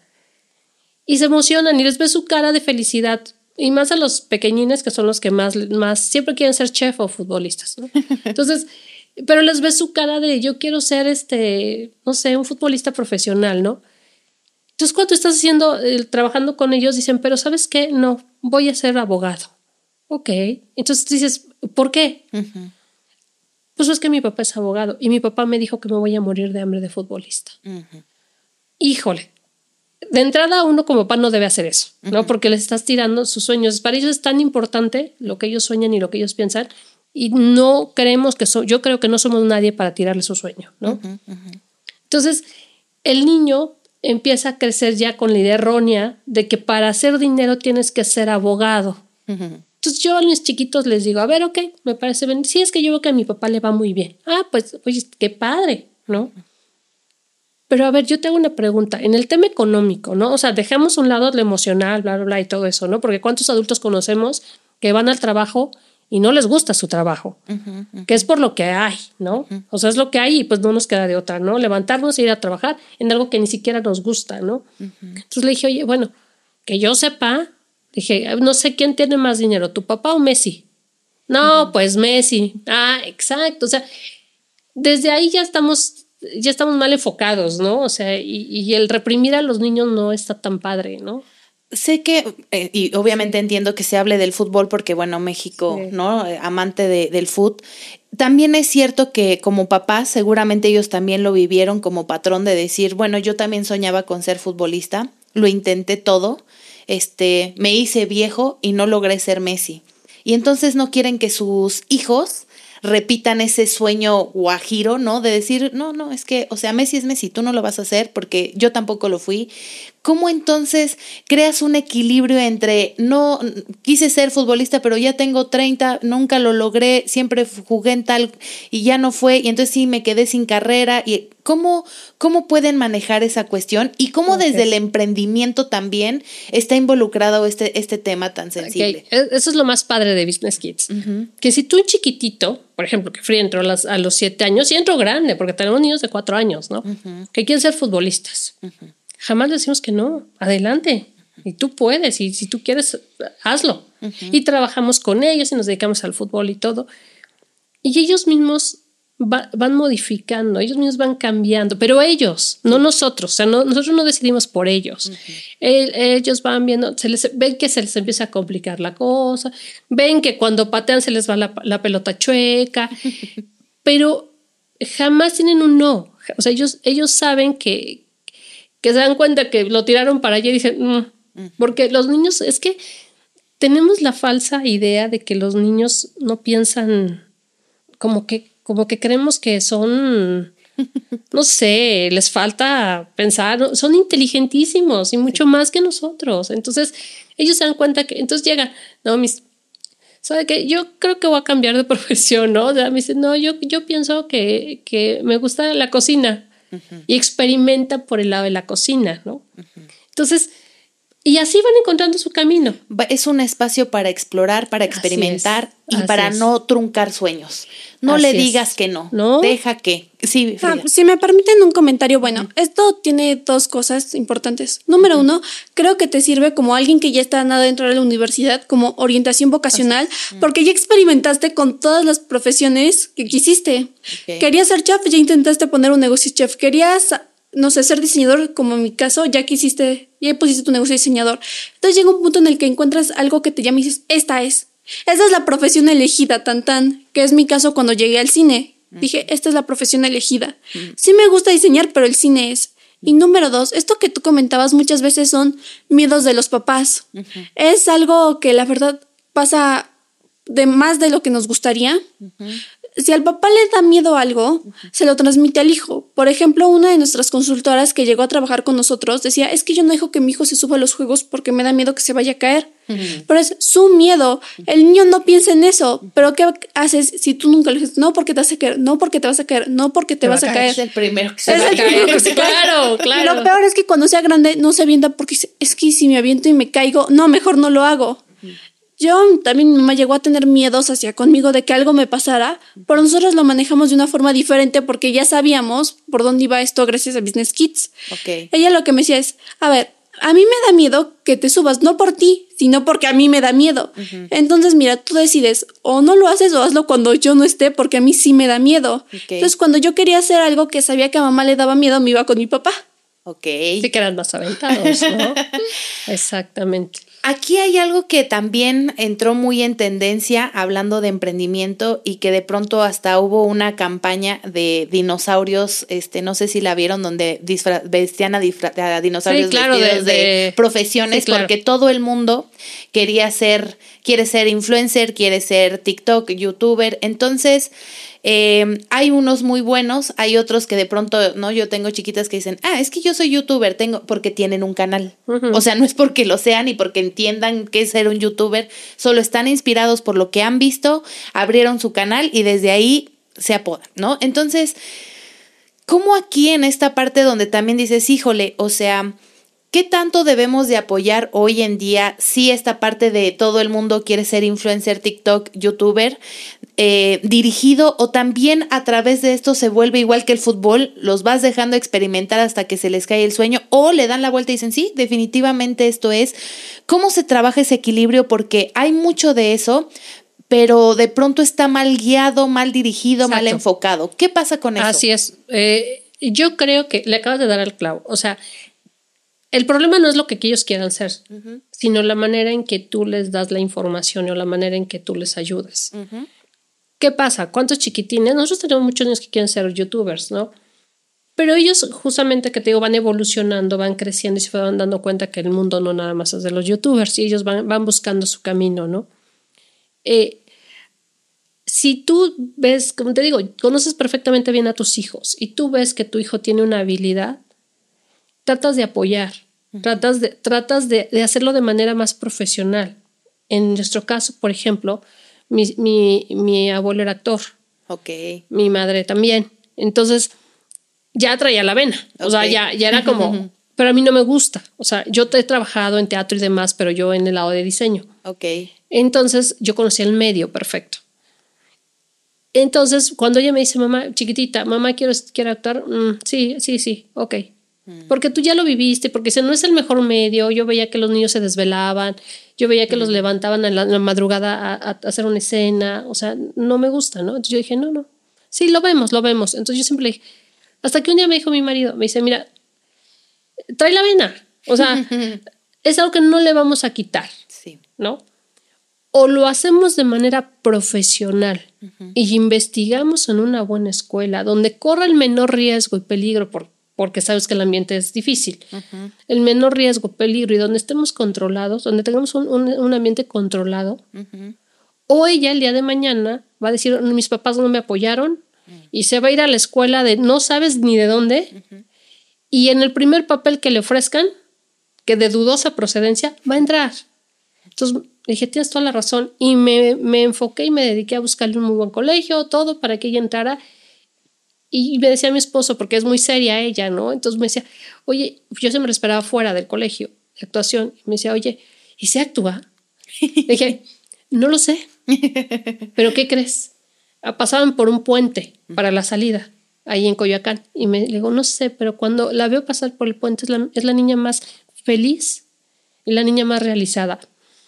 y se emocionan y les ves su cara de felicidad, y más a los pequeñines que son los que más, más siempre quieren ser chef o futbolistas, ¿no? Entonces, pero les ves su cara de yo quiero ser este, no sé, un futbolista profesional, ¿no? Entonces, cuando estás haciendo, eh, trabajando con ellos, dicen, pero ¿sabes qué? No, voy a ser abogado. Ok. Entonces dices, ¿por qué? Pues es que mi papá es abogado y mi papá me dijo que me voy a morir de hambre de futbolista. Híjole, de entrada uno como papá no debe hacer eso, ¿no? Porque les estás tirando sus sueños. Para ellos es tan importante lo que ellos sueñan y lo que ellos piensan y no creemos que son, yo creo que no somos nadie para tirarle su sueño, ¿no? Entonces, el niño empieza a crecer ya con la idea errónea de que para hacer dinero tienes que ser abogado. Entonces yo a mis chiquitos les digo, a ver, ok, me parece bien. Sí, es que yo veo que a mi papá le va muy bien. Ah, pues, oye, qué padre, ¿no? Pero a ver, yo tengo una pregunta. En el tema económico, ¿no? O sea, dejemos un lado lo emocional, bla, bla, bla y todo eso, ¿no? Porque ¿cuántos adultos conocemos que van al trabajo y no les gusta su trabajo? Que es por lo que hay, ¿no? O sea, es lo que hay y pues no nos queda de otra, ¿no? Levantarnos e ir a trabajar en algo que ni siquiera nos gusta, ¿no? Entonces le dije, oye, bueno, que yo sepa, dije, no sé quién tiene más dinero, tu papá o Messi. No, pues Messi. Ah, exacto. O sea, desde ahí ya estamos ya estamos mal enfocados, ¿no? O sea, y, el reprimir a los niños no está tan padre, ¿no? Sé que, eh, y obviamente entiendo que se hable del fútbol porque, bueno, México, ¿no? Amante del fútbol. También es cierto que como papás, seguramente ellos también lo vivieron como patrón de decir, bueno, yo también soñaba con ser futbolista, lo intenté todo, este, me hice viejo y no logré ser Messi. Y entonces no quieren que sus hijos repitan ese sueño guajiro, ¿no? De decir, no, no, es que, o sea, Messi es Messi, tú no lo vas a hacer porque yo tampoco lo fui. ¿Cómo entonces creas un equilibrio entre no quise ser futbolista, pero ya tengo 30, nunca lo logré, siempre jugué en tal y ya no fue, y entonces sí me quedé sin carrera? y ¿Cómo, cómo pueden manejar esa cuestión y cómo desde el emprendimiento también está involucrado este, este tema tan sensible? E, eso es lo más padre de Business Kids. Que si tú un chiquitito, por ejemplo, que Free entró a, las, a los siete años y entró grande, porque tenemos niños de cuatro años, ¿no? Que quieren ser futbolistas. Jamás decimos que no, adelante. Y tú puedes, y si tú quieres, hazlo. Y trabajamos con ellos y nos dedicamos al fútbol y todo. Y ellos mismos van modificando, ellos mismos van cambiando, pero ellos, no nosotros, o sea, nosotros no decidimos por ellos. ellos van viendo, se les, ven que se les empieza a complicar la cosa, ven que cuando patean se les va la, pelota chueca, pero jamás tienen un no. O sea, ellos, ellos saben que, que se dan cuenta que lo tiraron para allá y dicen, mm", porque los niños, es que tenemos la falsa idea de que los niños no piensan como que como que creemos que son, no sé, les falta pensar, son inteligentísimos y mucho más que nosotros. Entonces, ellos se dan cuenta que, entonces llegan, no, mis, ¿sabe qué? Yo creo que voy a cambiar de profesión, ¿no? O sea, me dicen, no, yo, yo pienso que, que me gusta la cocina y experimenta por el lado de la cocina, ¿no? Entonces, y así van encontrando su camino. Es un espacio para explorar, para experimentar y para no truncar sueños. No le digas que no. No. Deja que. Sí, ah, si me permiten un comentario, bueno, esto tiene dos cosas importantes. Número uno, creo que te sirve como alguien que ya está nada dentro de la universidad, como orientación vocacional, porque ya experimentaste con todas las profesiones que quisiste. Querías ser chef, ya intentaste poner un negocio chef. Querías no sé, ser diseñador, como en mi caso, ya que hiciste, ya pusiste tu negocio de diseñador. Entonces llega un punto en el que encuentras algo que te llama y dices, esta es. Esa es la profesión elegida, tan tan, que es mi caso cuando llegué al cine. Dije, esta es la profesión elegida. Sí me gusta diseñar, pero el cine es. Y número dos, esto que tú comentabas muchas veces son miedos de los papás. Es algo que la verdad pasa de más de lo que nos gustaría si al papá le da miedo algo, se lo transmite al hijo. Por ejemplo, una de nuestras consultoras que llegó a trabajar con nosotros decía, es que yo no dejo que mi hijo se suba a los juegos porque me da miedo que se vaya a caer. Pero es su miedo. El niño no piensa en eso. Pero ¿qué haces si tú nunca le dices, no porque te vas a caer, no porque te vas a caer, no porque te, vas a caer? Es el primero que se va a caer. claro, claro. Lo peor es que cuando sea grande no se avienta porque es que si me aviento y me caigo, no, mejor no lo hago. Yo también me llegó a tener miedos hacia conmigo de que algo me pasara, pero nosotros lo manejamos de una forma diferente porque ya sabíamos por dónde iba esto gracias a Business Kids. Okay. Ella lo que me decía es, a ver, a mí me da miedo que te subas, no por ti, sino porque a mí me da miedo. Entonces, mira, tú decides, o no lo haces o hazlo cuando yo no esté, porque a mí sí me da miedo. Entonces, cuando yo quería hacer algo que sabía que a mamá le daba miedo, me iba con mi papá. Ok. Sí que eran más aventados, ¿no? Exactamente. Aquí hay algo que también entró muy en tendencia hablando de emprendimiento y que de pronto hasta hubo una campaña de dinosaurios, este, no sé si la vieron, donde vestían a, dinosaurios claro, de, profesiones, porque todo el mundo quería ser, quiere ser influencer, quiere ser TikTok, youtuber. Entonces, eh, hay unos muy buenos, hay otros que de pronto, ¿no? Yo tengo chiquitas que dicen, ah, es que yo soy youtuber, tengo, porque tienen un canal. O sea, no es porque lo sean y porque entiendan qué es ser un youtuber, solo están inspirados por lo que han visto, abrieron su canal y desde ahí se apodan, ¿no? Entonces, ¿cómo aquí en esta parte donde también dices, híjole, o sea, ¿Qué tanto debemos de apoyar hoy en día si esta parte de todo el mundo quiere ser influencer, TikTok, youtuber, eh, dirigido o también a través de esto se vuelve igual que el fútbol, los vas dejando experimentar hasta que se les cae el sueño o le dan la vuelta y dicen, sí, definitivamente esto es. ¿Cómo se trabaja ese equilibrio? Porque hay mucho de eso, pero de pronto está mal guiado, mal dirigido, mal enfocado. ¿Qué pasa con eso? Así es. Eh, yo creo que le acabas de dar al clavo. O sea, el problema no es lo que ellos quieran ser, sino la manera en que tú les das la información o la manera en que tú les ayudas. ¿Qué pasa? ¿Cuántos chiquitines? Nosotros tenemos muchos niños que quieren ser youtubers, ¿no? Pero ellos justamente que te digo van evolucionando, van creciendo y se van dando cuenta que el mundo no nada más es de los youtubers y ellos van, van buscando su camino, ¿no? Eh, si tú ves, como te digo, conoces perfectamente bien a tus hijos y tú ves que tu hijo tiene una habilidad, tratas de apoyar Tratas, de, tratas de, de hacerlo de manera más profesional. En nuestro caso, por ejemplo, mi, mi, mi abuelo era actor, Ok. mi madre también. Entonces, ya traía la vena. O sea, ya, ya era como, pero a mí no me gusta. O sea, yo he trabajado en teatro y demás, pero yo en el lado de diseño. Ok. Entonces, yo conocí el medio perfecto. Entonces, cuando ella me dice, mamá, chiquitita, mamá, quiero, quiero actuar, Mm, sí, sí, sí, ok. Porque tú ya lo viviste, porque si no es el mejor medio, yo veía que los niños se desvelaban, yo veía que los levantaban en la, en la madrugada a, a hacer una escena, o sea, no me gusta, ¿no? Entonces yo dije, no, no, sí, lo vemos, lo vemos. Entonces yo siempre le dije, hasta que un día me dijo mi marido, me dice, mira, trae la vena, o sea, es algo que no le vamos a quitar, Sí. ¿no? O lo hacemos de manera profesional y investigamos en una buena escuela donde corra el menor riesgo y peligro por- porque sabes que el ambiente es difícil. El menor riesgo, peligro y donde estemos controlados, donde tengamos un, un- un ambiente controlado. O ella el día de mañana va a decir, mis papás no me apoyaron y se va a ir a la escuela de no sabes ni de dónde y en el primer papel que le ofrezcan, que de dudosa procedencia, va a entrar. Entonces dije, tienes toda la razón. Y me, me enfoqué y me dediqué a buscarle un muy buen colegio, todo para que ella entrara. Y me decía mi esposo, porque es muy seria ella, ¿no? Entonces me decía, oye, yo siempre la esperaba fuera del colegio de actuación. Y me decía, oye, ¿y se actúa? Le dije, no lo sé. ¿Pero qué crees? Pasaban por un puente para la salida, ahí en Coyoacán. Y me digo, no sé, pero cuando la veo pasar por el puente es la, es la niña más feliz y la niña más realizada.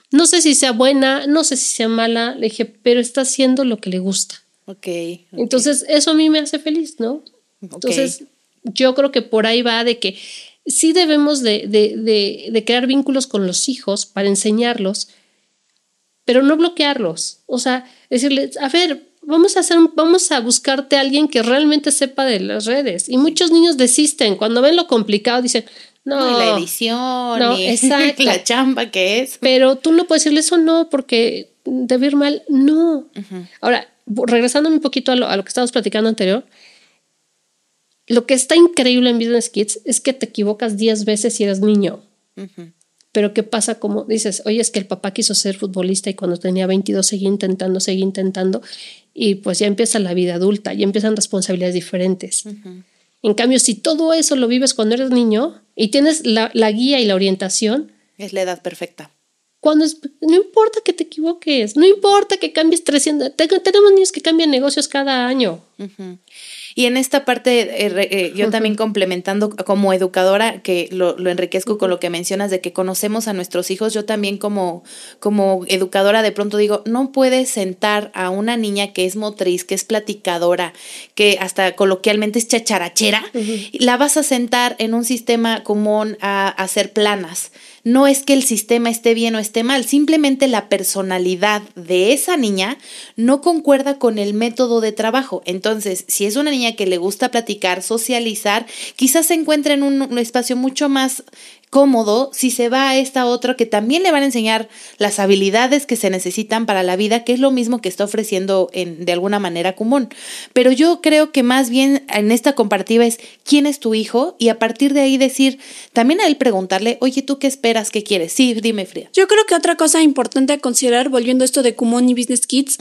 No sé si sea buena, no sé si sea mala, le dije, pero está haciendo lo que le gusta. Ok. Entonces, eso a mí me hace feliz, ¿no? Entonces, yo creo que por ahí va de que sí debemos de, de, de, de crear vínculos con los hijos para enseñarlos, pero no bloquearlos. O sea, decirles, a ver, vamos a hacer, un- vamos a buscarte a alguien que realmente sepa de las redes. Y muchos niños desisten cuando ven lo complicado, dicen, no, la edición, No, y exacto. la chamba que es. pero tú no puedes decirle eso no, porque debe ir mal. No. Ahora, regresando un poquito a lo, a lo que estábamos platicando anterior, lo que está increíble en Business Kids es que te equivocas 10 veces si eres niño. Pero ¿qué pasa? Como dices, oye, es que el papá quiso ser futbolista y cuando tenía 22 seguía intentando, seguía intentando y pues ya empieza la vida adulta, ya empiezan responsabilidades diferentes. En cambio, si todo eso lo vives cuando eres niño y tienes la, la guía y la orientación, Es la edad perfecta. Cuando es- no importa que te equivoques, no importa que cambies 300, te- tenemos niños que cambian negocios cada año. Y en esta parte, eh, eh, yo también complementando como educadora, que lo, lo enriquezco con lo que mencionas de que conocemos a nuestros hijos, yo también como, como educadora de pronto digo, no puedes sentar a una niña que es motriz, que es platicadora, que hasta coloquialmente es chacharachera, la vas a sentar en un sistema común a, a hacer planas. No es que el sistema esté bien o esté mal, simplemente la personalidad de esa niña no concuerda con el método de trabajo. Entonces, si es una niña que le gusta platicar, socializar, quizás se encuentre en un, un espacio mucho más cómodo si se va a esta otra que también le van a enseñar las habilidades que se necesitan para la vida, que es lo mismo que está ofreciendo en, de alguna manera común. Pero yo creo que más bien en esta comparativa es quién es tu hijo y a partir de ahí decir, también a él preguntarle, oye, ¿tú qué esperas? ¿Qué quieres? Sí, dime, Frida. Yo creo que otra cosa importante a considerar, volviendo a esto de Kumon y Business Kids,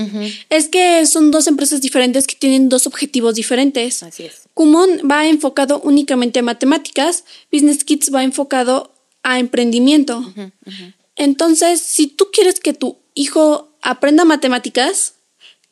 es que son dos empresas diferentes que tienen dos objetivos diferentes. Así es. Kumon va enfocado únicamente a matemáticas, Business Kids va enfocado a emprendimiento. Entonces, si tú quieres que tu hijo aprenda matemáticas,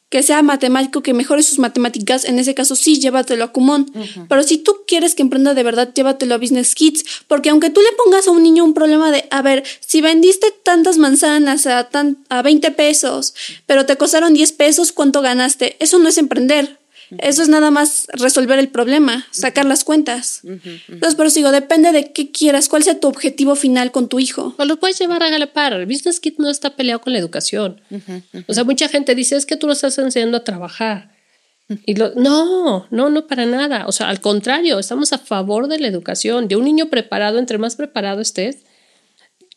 que sea matemático, que mejore sus matemáticas, en ese caso sí, llévatelo a Kumon. Pero si tú quieres que emprenda de verdad, llévatelo a Business Kids, porque aunque tú le pongas a un niño un problema de, a ver, si vendiste tantas manzanas a, tan, a 20 pesos, pero te costaron 10 pesos, ¿cuánto ganaste? Eso no es emprender. Eso es nada más resolver el problema, sacar las cuentas. Entonces, por eso digo, depende de qué quieras, cuál sea tu objetivo final con tu hijo. O lo puedes llevar a galopar. El Business Kit no está peleado con la educación. O sea, mucha gente dice, es que tú lo estás enseñando a trabajar. Y lo, no, no, no para nada. O sea, al contrario, estamos a favor de la educación. De un niño preparado, entre más preparado estés,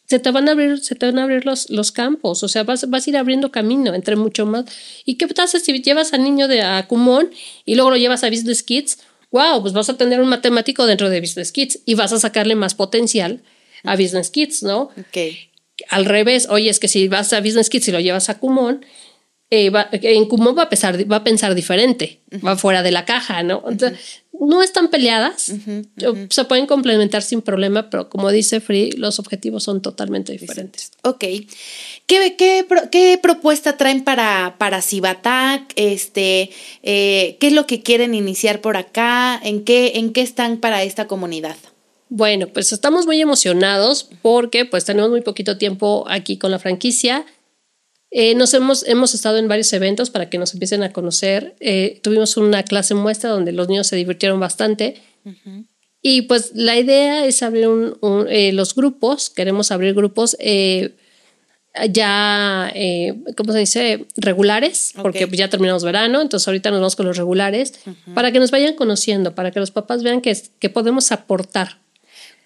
se te van a abrir, se te van a abrir los, los campos. O sea, vas, vas a ir abriendo camino entre mucho más. ¿Y qué pasa si llevas al niño de a Kumon y luego lo llevas a Business Kids? Wow, pues vas a tener un matemático dentro de Business Kids y vas a sacarle más potencial a Business Kids, ¿no? Ok. Al revés, oye, es que si vas a Business Kids y lo llevas a Kumon, eh, va- en Kumon va a, pensar, va a pensar diferente, va fuera de la caja, ¿no? Entonces, no están peleadas, se pueden complementar sin problema, pero como dice Free, los objetivos son totalmente diferentes. Ok. ¿Qué, qué, qué propuesta traen para, para Cibatac? Este, eh, ¿Qué es lo que quieren iniciar por acá? ¿En qué, ¿En qué están para esta comunidad? Bueno, pues estamos muy emocionados porque pues tenemos muy poquito tiempo aquí con la franquicia. Eh, nos hemos, hemos estado en varios eventos para que nos empiecen a conocer. Eh, tuvimos una clase muestra donde los niños se divirtieron bastante. Y pues la idea es abrir un- un, eh, los grupos, queremos abrir grupos eh, ya, eh, ¿cómo se dice? Regulares, porque Ok. ya terminamos verano, entonces ahorita nos vamos con los regulares, para que nos vayan conociendo, para que los papás vean que, que podemos aportar.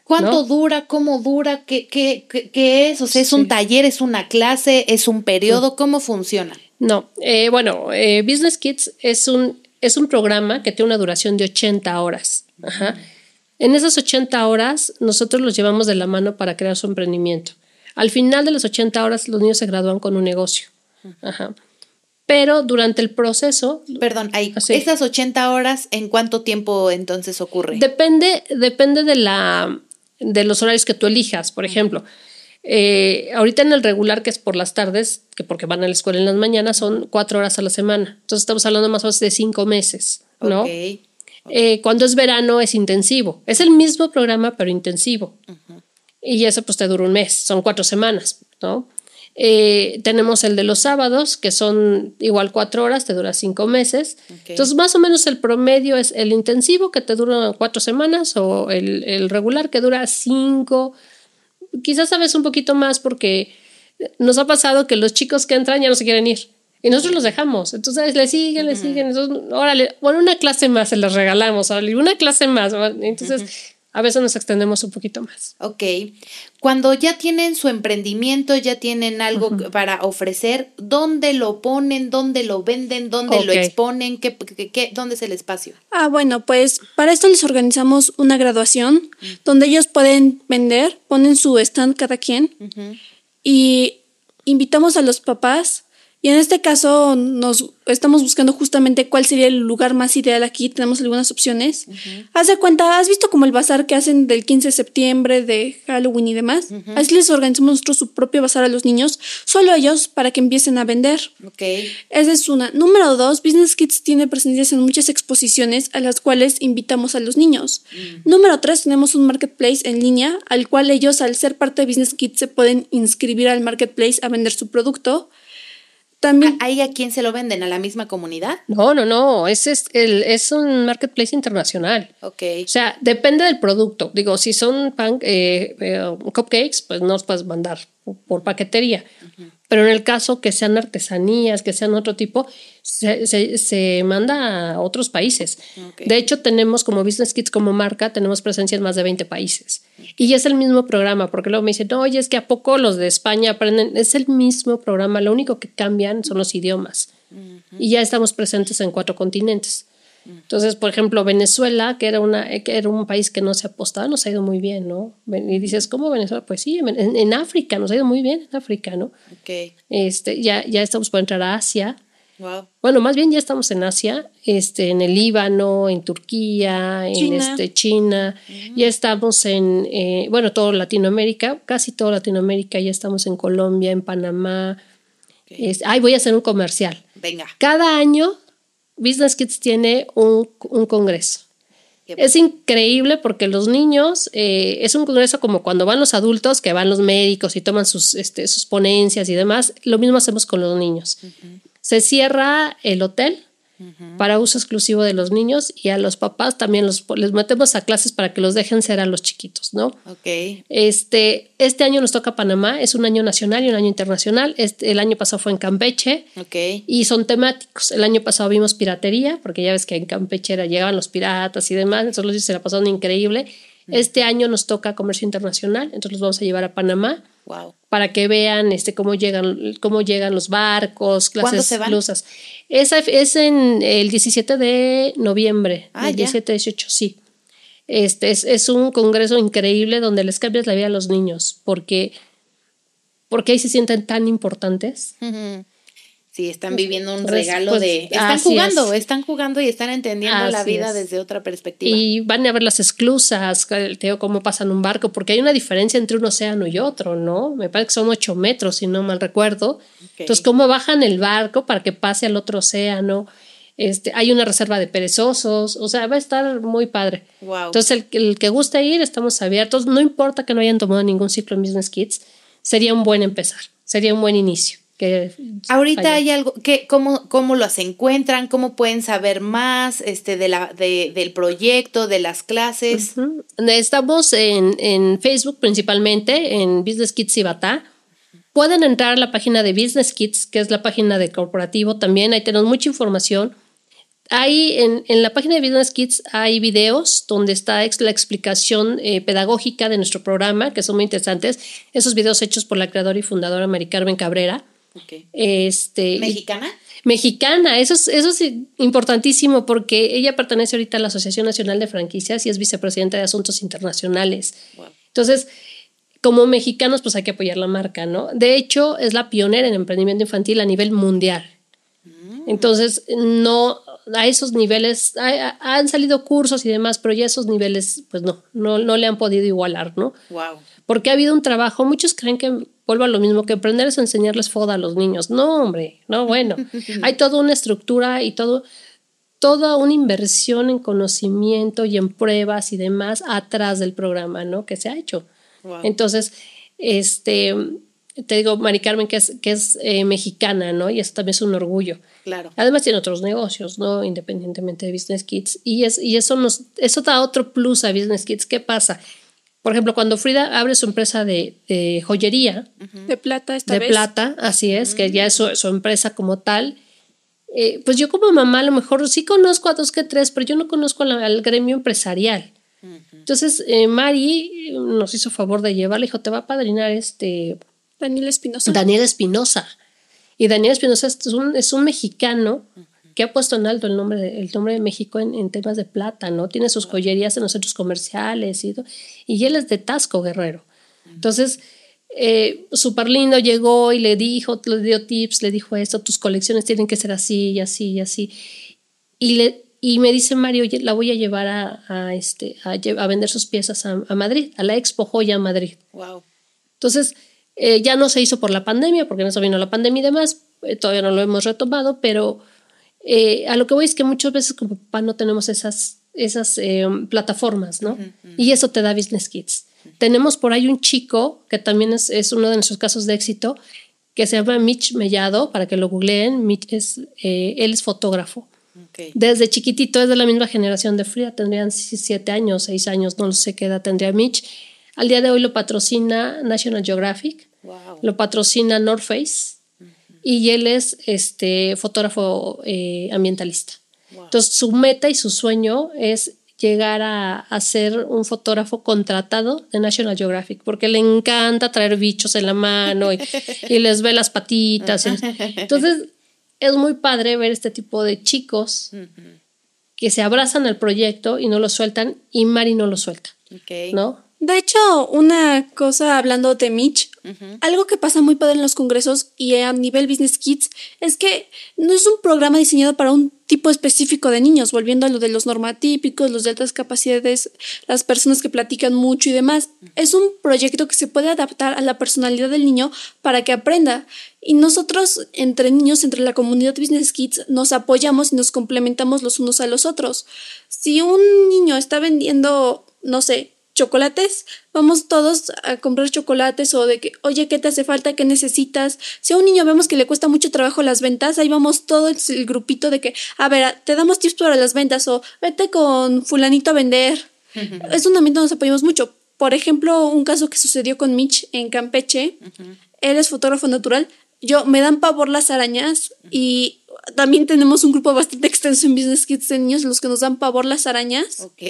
¿Cuánto ¿No? dura? ¿Cómo dura? ¿Qué, qué, qué, qué es? O sea, ¿es un taller? ¿Es una clase? ¿Es un periodo? ¿Cómo funciona? No, eh, bueno, eh, Business Kids es un, es un programa que tiene una duración de 80 horas. Ajá. En esas 80 horas, nosotros los llevamos de la mano para crear su emprendimiento. Al final de las 80 horas, los niños se gradúan con un negocio. Ajá. Pero durante el proceso, Perdón, ahí, Ah, esas 80 horas, ¿en cuánto tiempo entonces ocurre? Depende, depende de la de los horarios que tú elijas. Por ejemplo, eh, ahorita en el regular, que es por las tardes, que porque van a la escuela en las mañanas, son cuatro horas a la semana. Entonces estamos hablando más o menos de cinco meses, ¿no? Ok. Eh, cuando es verano es intensivo. Es el mismo programa, pero intensivo. Y eso pues te dura un mes, son cuatro semanas, ¿no? Eh, tenemos el de los sábados, que son igual cuatro horas, te dura cinco meses. Ok. Entonces, más o menos el promedio es el intensivo, que te dura cuatro semanas, o el, el regular, que dura cinco. Quizás sabes un poquito más porque nos ha pasado que los chicos que entran ya no se quieren ir. Y nosotros los dejamos. Entonces le siguen, le siguen. Entonces, órale, bueno, una clase más se les regalamos, órale, una clase más. Entonces, a veces nos extendemos un poquito más. Ok. Cuando ya tienen su emprendimiento, ya tienen algo para ofrecer, ¿dónde lo ponen? ¿Dónde lo venden? ¿Dónde lo exponen? ¿Qué, qué- qué- ¿Dónde es el espacio? Ah, bueno, pues para esto les organizamos una graduación donde ellos pueden vender, ponen su stand cada quien y invitamos a los papás. Y en este caso nos estamos buscando justamente cuál sería el lugar más ideal aquí. Tenemos algunas opciones. Haz de cuenta, ¿has visto como el bazar que hacen del 15 de septiembre, de Halloween y demás? Así les organizamos nosotros su propio bazar a los niños, solo ellos, para que empiecen a vender. Ok. Esa es una. Número dos, Business Kids tiene presencias en muchas exposiciones a las cuales invitamos a los niños. Número tres, tenemos un marketplace en línea al cual ellos, al ser parte de Business Kids, se pueden inscribir al marketplace a vender su producto. También, ¿Ahí a quién se lo venden? ¿A la misma comunidad? No, no, no. Ese es, el, es un marketplace internacional. Ok. O sea, depende del producto. Digo, si son pan, eh, eh, cupcakes, pues no los puedes mandar por, por paquetería. Pero en el caso que sean artesanías, que sean otro tipo, se, se- se manda a otros países. De hecho, tenemos como Business Kids como marca, tenemos presencia en más de 20 países. Y es el mismo programa, porque luego me dicen, no, oye, es que a poco los de España aprenden. Es el mismo programa, lo único que cambian son los idiomas. Y ya estamos presentes en cuatro continentes. Entonces, por ejemplo, Venezuela, que era, una, que era un país que no se apostaba, nos ha ido muy bien, ¿no? Y dices, ¿cómo Venezuela? Pues sí, en, en África nos ha ido muy bien, en África, ¿no? Ok. Este, ya, ya estamos por entrar a Asia. Wow. Bueno, más bien ya estamos en Asia, este, en el Líbano, en Turquía, en China. Este, China, ya estamos en, eh, bueno, todo Latinoamérica, casi todo Latinoamérica, ya estamos en Colombia, en Panamá. Ay, voy a hacer un comercial. Venga. Cada año Business Kids tiene un, un congreso. Es increíble porque los niños, eh, es un congreso como cuando van los adultos, que van los médicos y toman sus, este, sus ponencias y demás. Lo mismo hacemos con los niños. Se cierra el hotel para uso exclusivo de los niños y a los papás también los, les metemos a clases para que los dejen ser a los chiquitos, ¿no? Ok. Este, este año nos toca Panamá, es un año nacional y un año internacional. Este, el año pasado fue en Campeche Ok. y son temáticos. El año pasado vimos piratería, porque ya ves que en Campeche era- llegaban los piratas y demás, entonces los se la pasaron increíble. Este año nos toca comercio internacional, entonces los vamos a llevar a Panamá Wow. Para que vean este, cómo, llegan, cómo llegan los barcos, ¿Cuándo clases se van? lusas. Esa es en el 17 de noviembre, Ah, el ya. 17-18, sí. Este es, es un congreso increíble donde les cambias la vida a los niños, porque, porque ahí se sienten tan importantes. Ujú. Sí, están viviendo un regalo pues, de... Están jugando, es. están jugando y están entendiendo la vida es. desde otra perspectiva. Y van a ver las esclusas, te digo cómo pasan un barco, porque hay una diferencia entre un océano y otro, ¿no? Me parece que son ocho metros, si no mal recuerdo. Entonces, cómo bajan el barco para que pase al otro océano. Este, hay una reserva de perezosos, o sea, va a estar muy padre. Wow. Entonces, el, el que guste ir, estamos abiertos. No importa que no hayan tomado ningún ciclo en Business Kids, sería un buen empezar, sería un buen inicio. Que Ahorita hay algo, que, ¿cómo, ¿cómo los encuentran? ¿Cómo pueden saber más este, de la, de, del proyecto, de las clases? Estamos en, en Facebook principalmente, en Business Kids Cibatá. Pueden entrar a la página de Business Kids, que es la página de corporativo también. Ahí tenemos mucha información. Ahí en, en la página de Business Kids hay videos donde está la explicación eh, pedagógica de nuestro programa, que son muy interesantes. Esos videos hechos por la creadora y fundadora Mari Carmen Cabrera. Ok. Este, ¿Mexicana? Mexicana, eso es, eso es importantísimo porque ella pertenece ahorita a la Asociación Nacional de Franquicias y es vicepresidenta de Asuntos Internacionales. Wow. Entonces, como mexicanos, pues hay que apoyar la marca, ¿no? De hecho, es la pionera en emprendimiento infantil a nivel mundial. Entonces, no, a esos niveles, ha- ha- han salido cursos y demás, pero ya esos niveles, pues no, no, no le han podido igualar, ¿no? Wow. Porque ha habido un trabajo, muchos creen que vuelvo a lo mismo, que aprender es enseñarles foda a los niños. No, hombre, no, bueno. Hay toda una estructura y todo, toda una inversión en conocimiento y en pruebas y demás atrás del programa, ¿no? Que se ha hecho. Wow. Entonces, este, te digo, Mari Carmen, que es, que es eh, mexicana, ¿no? Y eso también es un orgullo. Claro. Además tiene otros negocios, ¿no? Independientemente de Business Kids. Y, es, y eso nos, eso da otro plus a Business Kids. ¿Qué pasa? Por ejemplo, cuando Frida abre su empresa de, de joyería, De plata esta de vez. plata, así es, que ya es su, su empresa como tal, eh, pues yo como mamá a lo mejor sí conozco a dos que tres, pero yo no conozco la- al gremio empresarial. Entonces, eh, Mari nos hizo favor de llevarle, dijo, te va a padrinar este Daniel Espinosa. Daniel Espinosa. Y Daniel Espinosa es un, es un mexicano que ha puesto en alto el nombre de, el nombre de México en, en temas de plata, ¿no? Tiene sus joyerías en los centros comerciales y. Y él es de Tasco, Guerrero. Entonces, eh, súper lindo, llegó y le dijo, le dio tips, le dijo esto, tus colecciones tienen que ser así y así y así. Y, le, y me dice Mario, "Oye, la voy a llevar a, a este, a, a vender sus piezas a, a Madrid, a la Expo Joya Madrid. Wow. Entonces, eh, ya no se hizo por la pandemia, porque no se vino la pandemia y demás, eh, todavía no lo hemos retomado, pero eh, a lo que voy es que muchas veces como papá no tenemos esas, esas eh, plataformas, ¿no? Y eso te da Business Kids. Tenemos por ahí un chico que también es, es uno de nuestros casos de éxito, que se llama Mitch Mellado, para que lo googleen. Mitch es, eh, él es fotógrafo. Desde chiquitito es de la misma generación de Frida, tendrían si- siete años, seis años, no sé qué edad tendría Mitch. Al día de hoy lo patrocina National Geographic, Wow. lo patrocina North Face y él es este fotógrafo eh, ambientalista. Wow. Entonces su meta y su sueño es llegar a, a ser un fotógrafo contratado de National Geographic porque le encanta traer bichos en la mano y, y les ve las patitas. y- Entonces es muy padre ver este tipo de chicos que se abrazan al proyecto y no lo sueltan y Mari no lo suelta, Ok. ¿no? De hecho, una cosa hablando de Mitch, algo que pasa muy padre en los congresos y a nivel Business Kids es que no es un programa diseñado para un tipo específico de niños, volviendo a lo de los normatípicos, los de altas capacidades, las personas que platican mucho y demás. Es un proyecto que se puede adaptar a la personalidad del niño para que aprenda. Y nosotros, entre niños, entre la comunidad Business Kids, nos apoyamos y nos complementamos los unos a los otros. Si un niño está vendiendo, no sé, chocolates, vamos todos a comprar chocolates o de que, oye, ¿qué te hace falta? ¿Qué necesitas? Si a un niño vemos que le cuesta mucho trabajo las ventas, ahí vamos todo el, grupito de que, a ver, te damos tips para las ventas o vete con fulanito a vender. es un ambiente donde nos apoyamos mucho. Por ejemplo, un caso que sucedió con Mitch en Campeche, él es fotógrafo natural, yo me dan pavor las arañas y también tenemos un grupo bastante extenso en Business Kids de niños los que nos dan pavor las arañas Ok.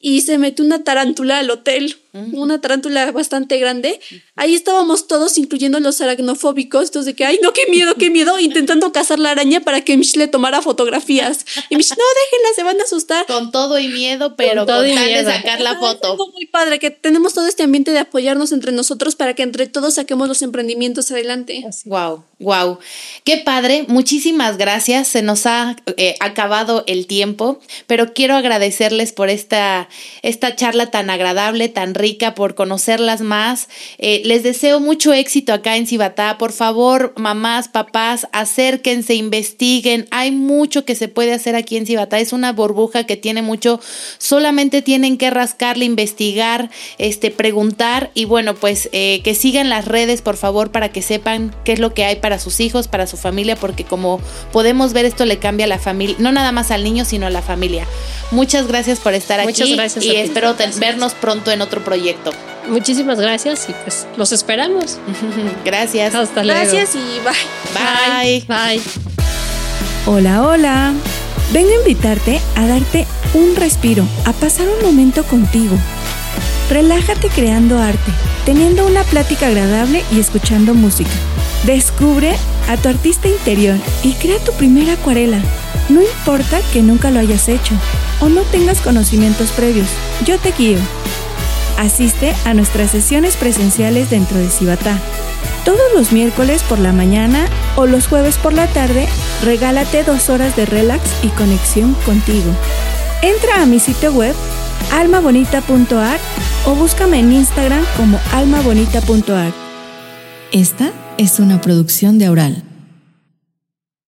Y se metió una tarántula al hotel. Una tarántula bastante grande. Ahí estábamos todos, incluyendo los aracnofóbicos, entonces de que, ay, no, qué miedo, qué miedo, intentando cazar la araña para que Mish le tomara fotografías. Y Mish, no, déjenla, se van a asustar. Con todo y miedo, pero con, tal de sacar la foto. Es muy padre que tenemos todo este ambiente de apoyarnos entre nosotros para que entre todos saquemos los emprendimientos adelante. Wow, wow. Qué padre. Muchísimas gracias. Se nos ha eh, acabado el tiempo, pero quiero agradecerles por esta, esta charla tan agradable, tan rica, por conocerlas más. Eh, les deseo mucho éxito acá en Cibatá. Por favor, mamás, papás, acérquense, investiguen. Hay mucho que se puede hacer aquí en Cibatá. Es una burbuja que tiene mucho. Solamente tienen que rascarle, investigar, este, preguntar y bueno, pues eh, que sigan las redes, por favor, para que sepan qué es lo que hay para sus hijos, para su familia, porque como podemos ver, esto le cambia a la familia, no nada más al niño, sino a la familia. Muchas gracias por estar Muchas aquí gracias y espero vernos pronto en otro proyecto. Muchísimas gracias y pues los esperamos. gracias. Hasta luego. Gracias y bye. Bye. Bye. Hola, hola. Vengo a invitarte a darte un respiro, a pasar un momento contigo. Relájate creando arte, teniendo una plática agradable y escuchando música. Descubre a tu artista interior y crea tu primera acuarela. No importa que nunca lo hayas hecho o no tengas conocimientos previos, yo te guío. Asiste a nuestras sesiones presenciales dentro de Cibatá. Todos los miércoles por la mañana o los jueves por la tarde, regálate dos horas de relax y conexión contigo. Entra a mi sitio web almabonita.art o búscame en Instagram como almabonita.art. Esta es una producción de Aural.